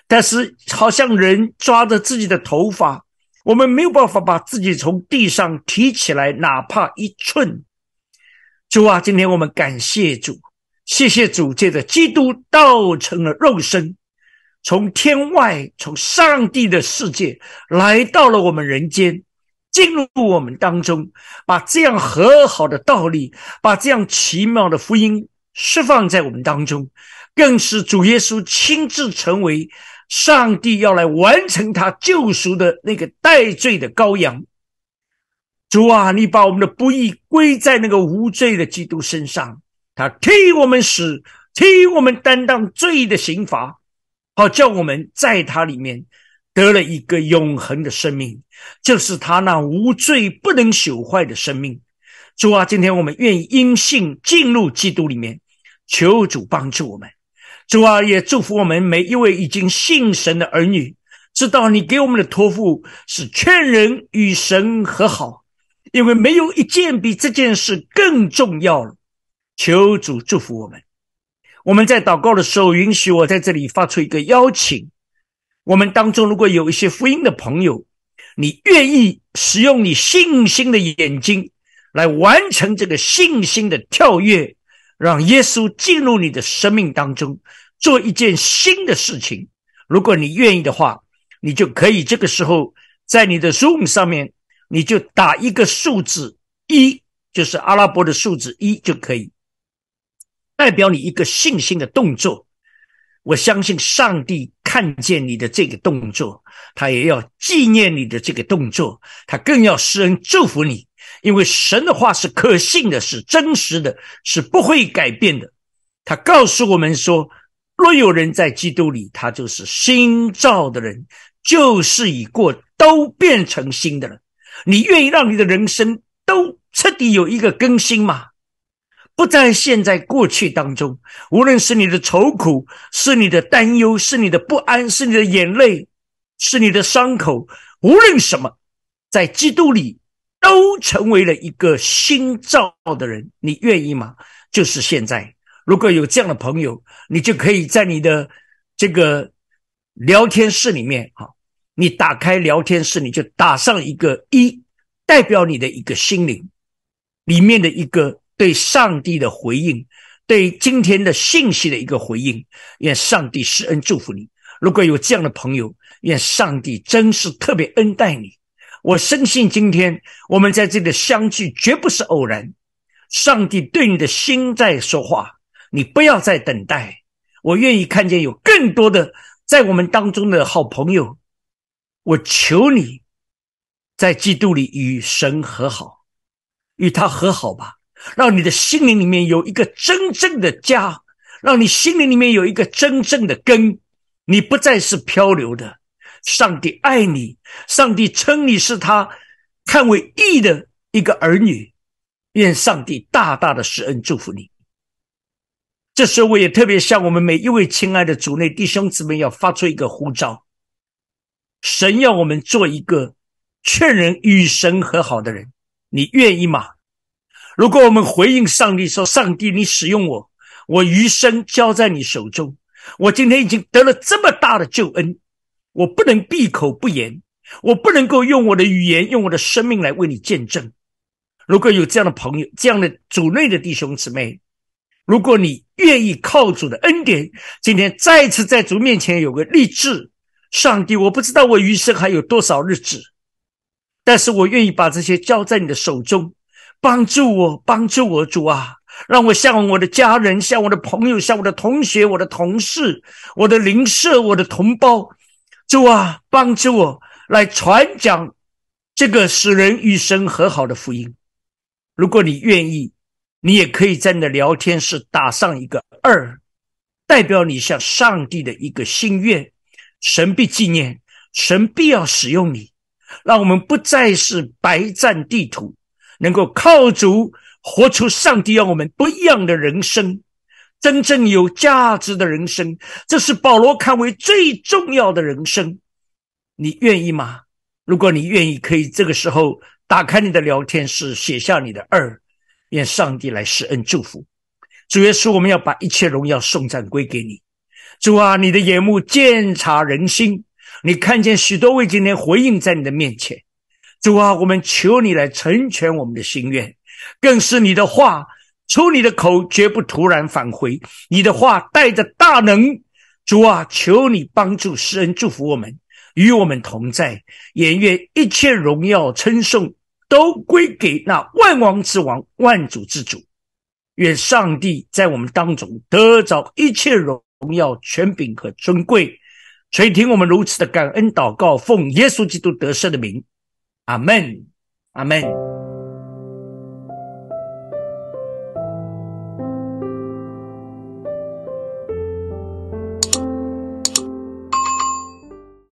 但是好像人抓着自己的头发。我们没有办法把自己从地上提起来，哪怕一寸。主啊，今天我们感谢主，谢谢主，借着基督道成了肉身，从天外，从上帝的世界来到了我们人间，进入我们当中，把这样和好的道理，把这样奇妙的福音释放在我们当中，更是主耶稣亲自成为。上帝要来完成他救赎的那个代罪的羔羊，主啊，你把我们的不义归在那个无罪的基督身上，他替我们死，替我们担当罪的刑罚，好叫我们在他里面得了一个永恒的生命，就是他那无罪不能朽坏的生命。主啊，今天我们愿意因信进入基督里面，求主帮助我们。主啊，也祝福我们每一位已经信神的儿女，知道你给我们的托付是劝人与神和好，因为没有一件比这件事更重要了。求主祝福我们。我们在祷告的时候，允许我在这里发出一个邀请：我们当中如果有一些福音的朋友，你愿意使用你信心的眼睛来完成这个信心的跳跃？让耶稣进入你的生命当中，做一件新的事情。如果你愿意的话，你就可以这个时候在你的 Zoom 上面，你就打一个数字一，就是阿拉伯的数字一就可以，代表你一个信心的动作。我相信上帝看见你的这个动作，他也要纪念你的这个动作，他更要施恩祝福你。因为神的话是可信的，是真实的，是不会改变的。他告诉我们说：“若有人在基督里，他就是新造的人，旧事已过，都变成新的了。”你愿意让你的人生都彻底有一个更新吗？不在现在过去当中，无论是你的愁苦，是你的担忧，是你的不安，是你的眼泪，是你的伤口，无论什么，在基督里。都成为了一个新造的人，你愿意吗？就是现在，如果有这样的朋友，你就可以在你的这个聊天室里面，哈，你打开聊天室，你就打上一个一，代表你的一个心灵里面的一个对上帝的回应，对今天的信息的一个回应。愿上帝施恩祝福你。如果有这样的朋友，愿上帝真是特别恩待你。我深信，今天我们在这里相聚绝不是偶然。上帝对你的心在说话，你不要再等待。我愿意看见有更多的在我们当中的好朋友。我求你，在基督里与神和好，与他和好吧，让你的心灵里面有一个真正的家，让你心灵里面有一个真正的根，你不再是漂流的。上帝爱你，上帝称你是他看为义的一个儿女，愿上帝大大的施恩祝福你。这时候，我也特别向我们每一位亲爱的主内弟兄姊妹要发出一个呼召：神要我们做一个劝人与神和好的人，你愿意吗？如果我们回应上帝说：“上帝，你使用我，我余生交在你手中，我今天已经得了这么大的救恩，我不能闭口不言，我不能够用我的语言、用我的生命来为你见证。”如果有这样的朋友、这样的主内的弟兄姊妹，如果你愿意靠主的恩典，今天再次在主面前有个立志，上帝，我不知道我余生还有多少日子，但是我愿意把这些交在你的手中，帮助我，帮助我，主啊，让我向我的家人、向我的朋友、向我的同学、我的同事、我的邻舍、我的同胞，主啊，帮助我来传讲这个使人与神和好的福音。如果你愿意。你也可以在你的聊天室打上一个二，代表你向上帝的一个心愿，神必纪念，神必要使用你，让我们不再是白占地图，能够靠主活出上帝要我们不一样的人生，真正有价值的人生，这是保罗看为最重要的人生。你愿意吗？如果你愿意，可以这个时候打开你的聊天室，写下你的二。愿上帝来施恩祝福，主耶稣，我们要把一切荣耀颂赞归给你。主啊，你的眼目鉴察人心，你看见许多位今天回应在你的面前。主啊，我们求你来成全我们的心愿，更是你的话出你的口绝不突然返回，你的话带着大能。主啊，求你帮助施恩祝福我们，与我们同在。也愿一切荣耀称颂。都归给那万王之王、万主之主。愿上帝在我们当中得着一切荣耀、权柄和尊贵。垂听我们如此的感恩祷告，奉耶稣基督得胜的名，阿门，阿门。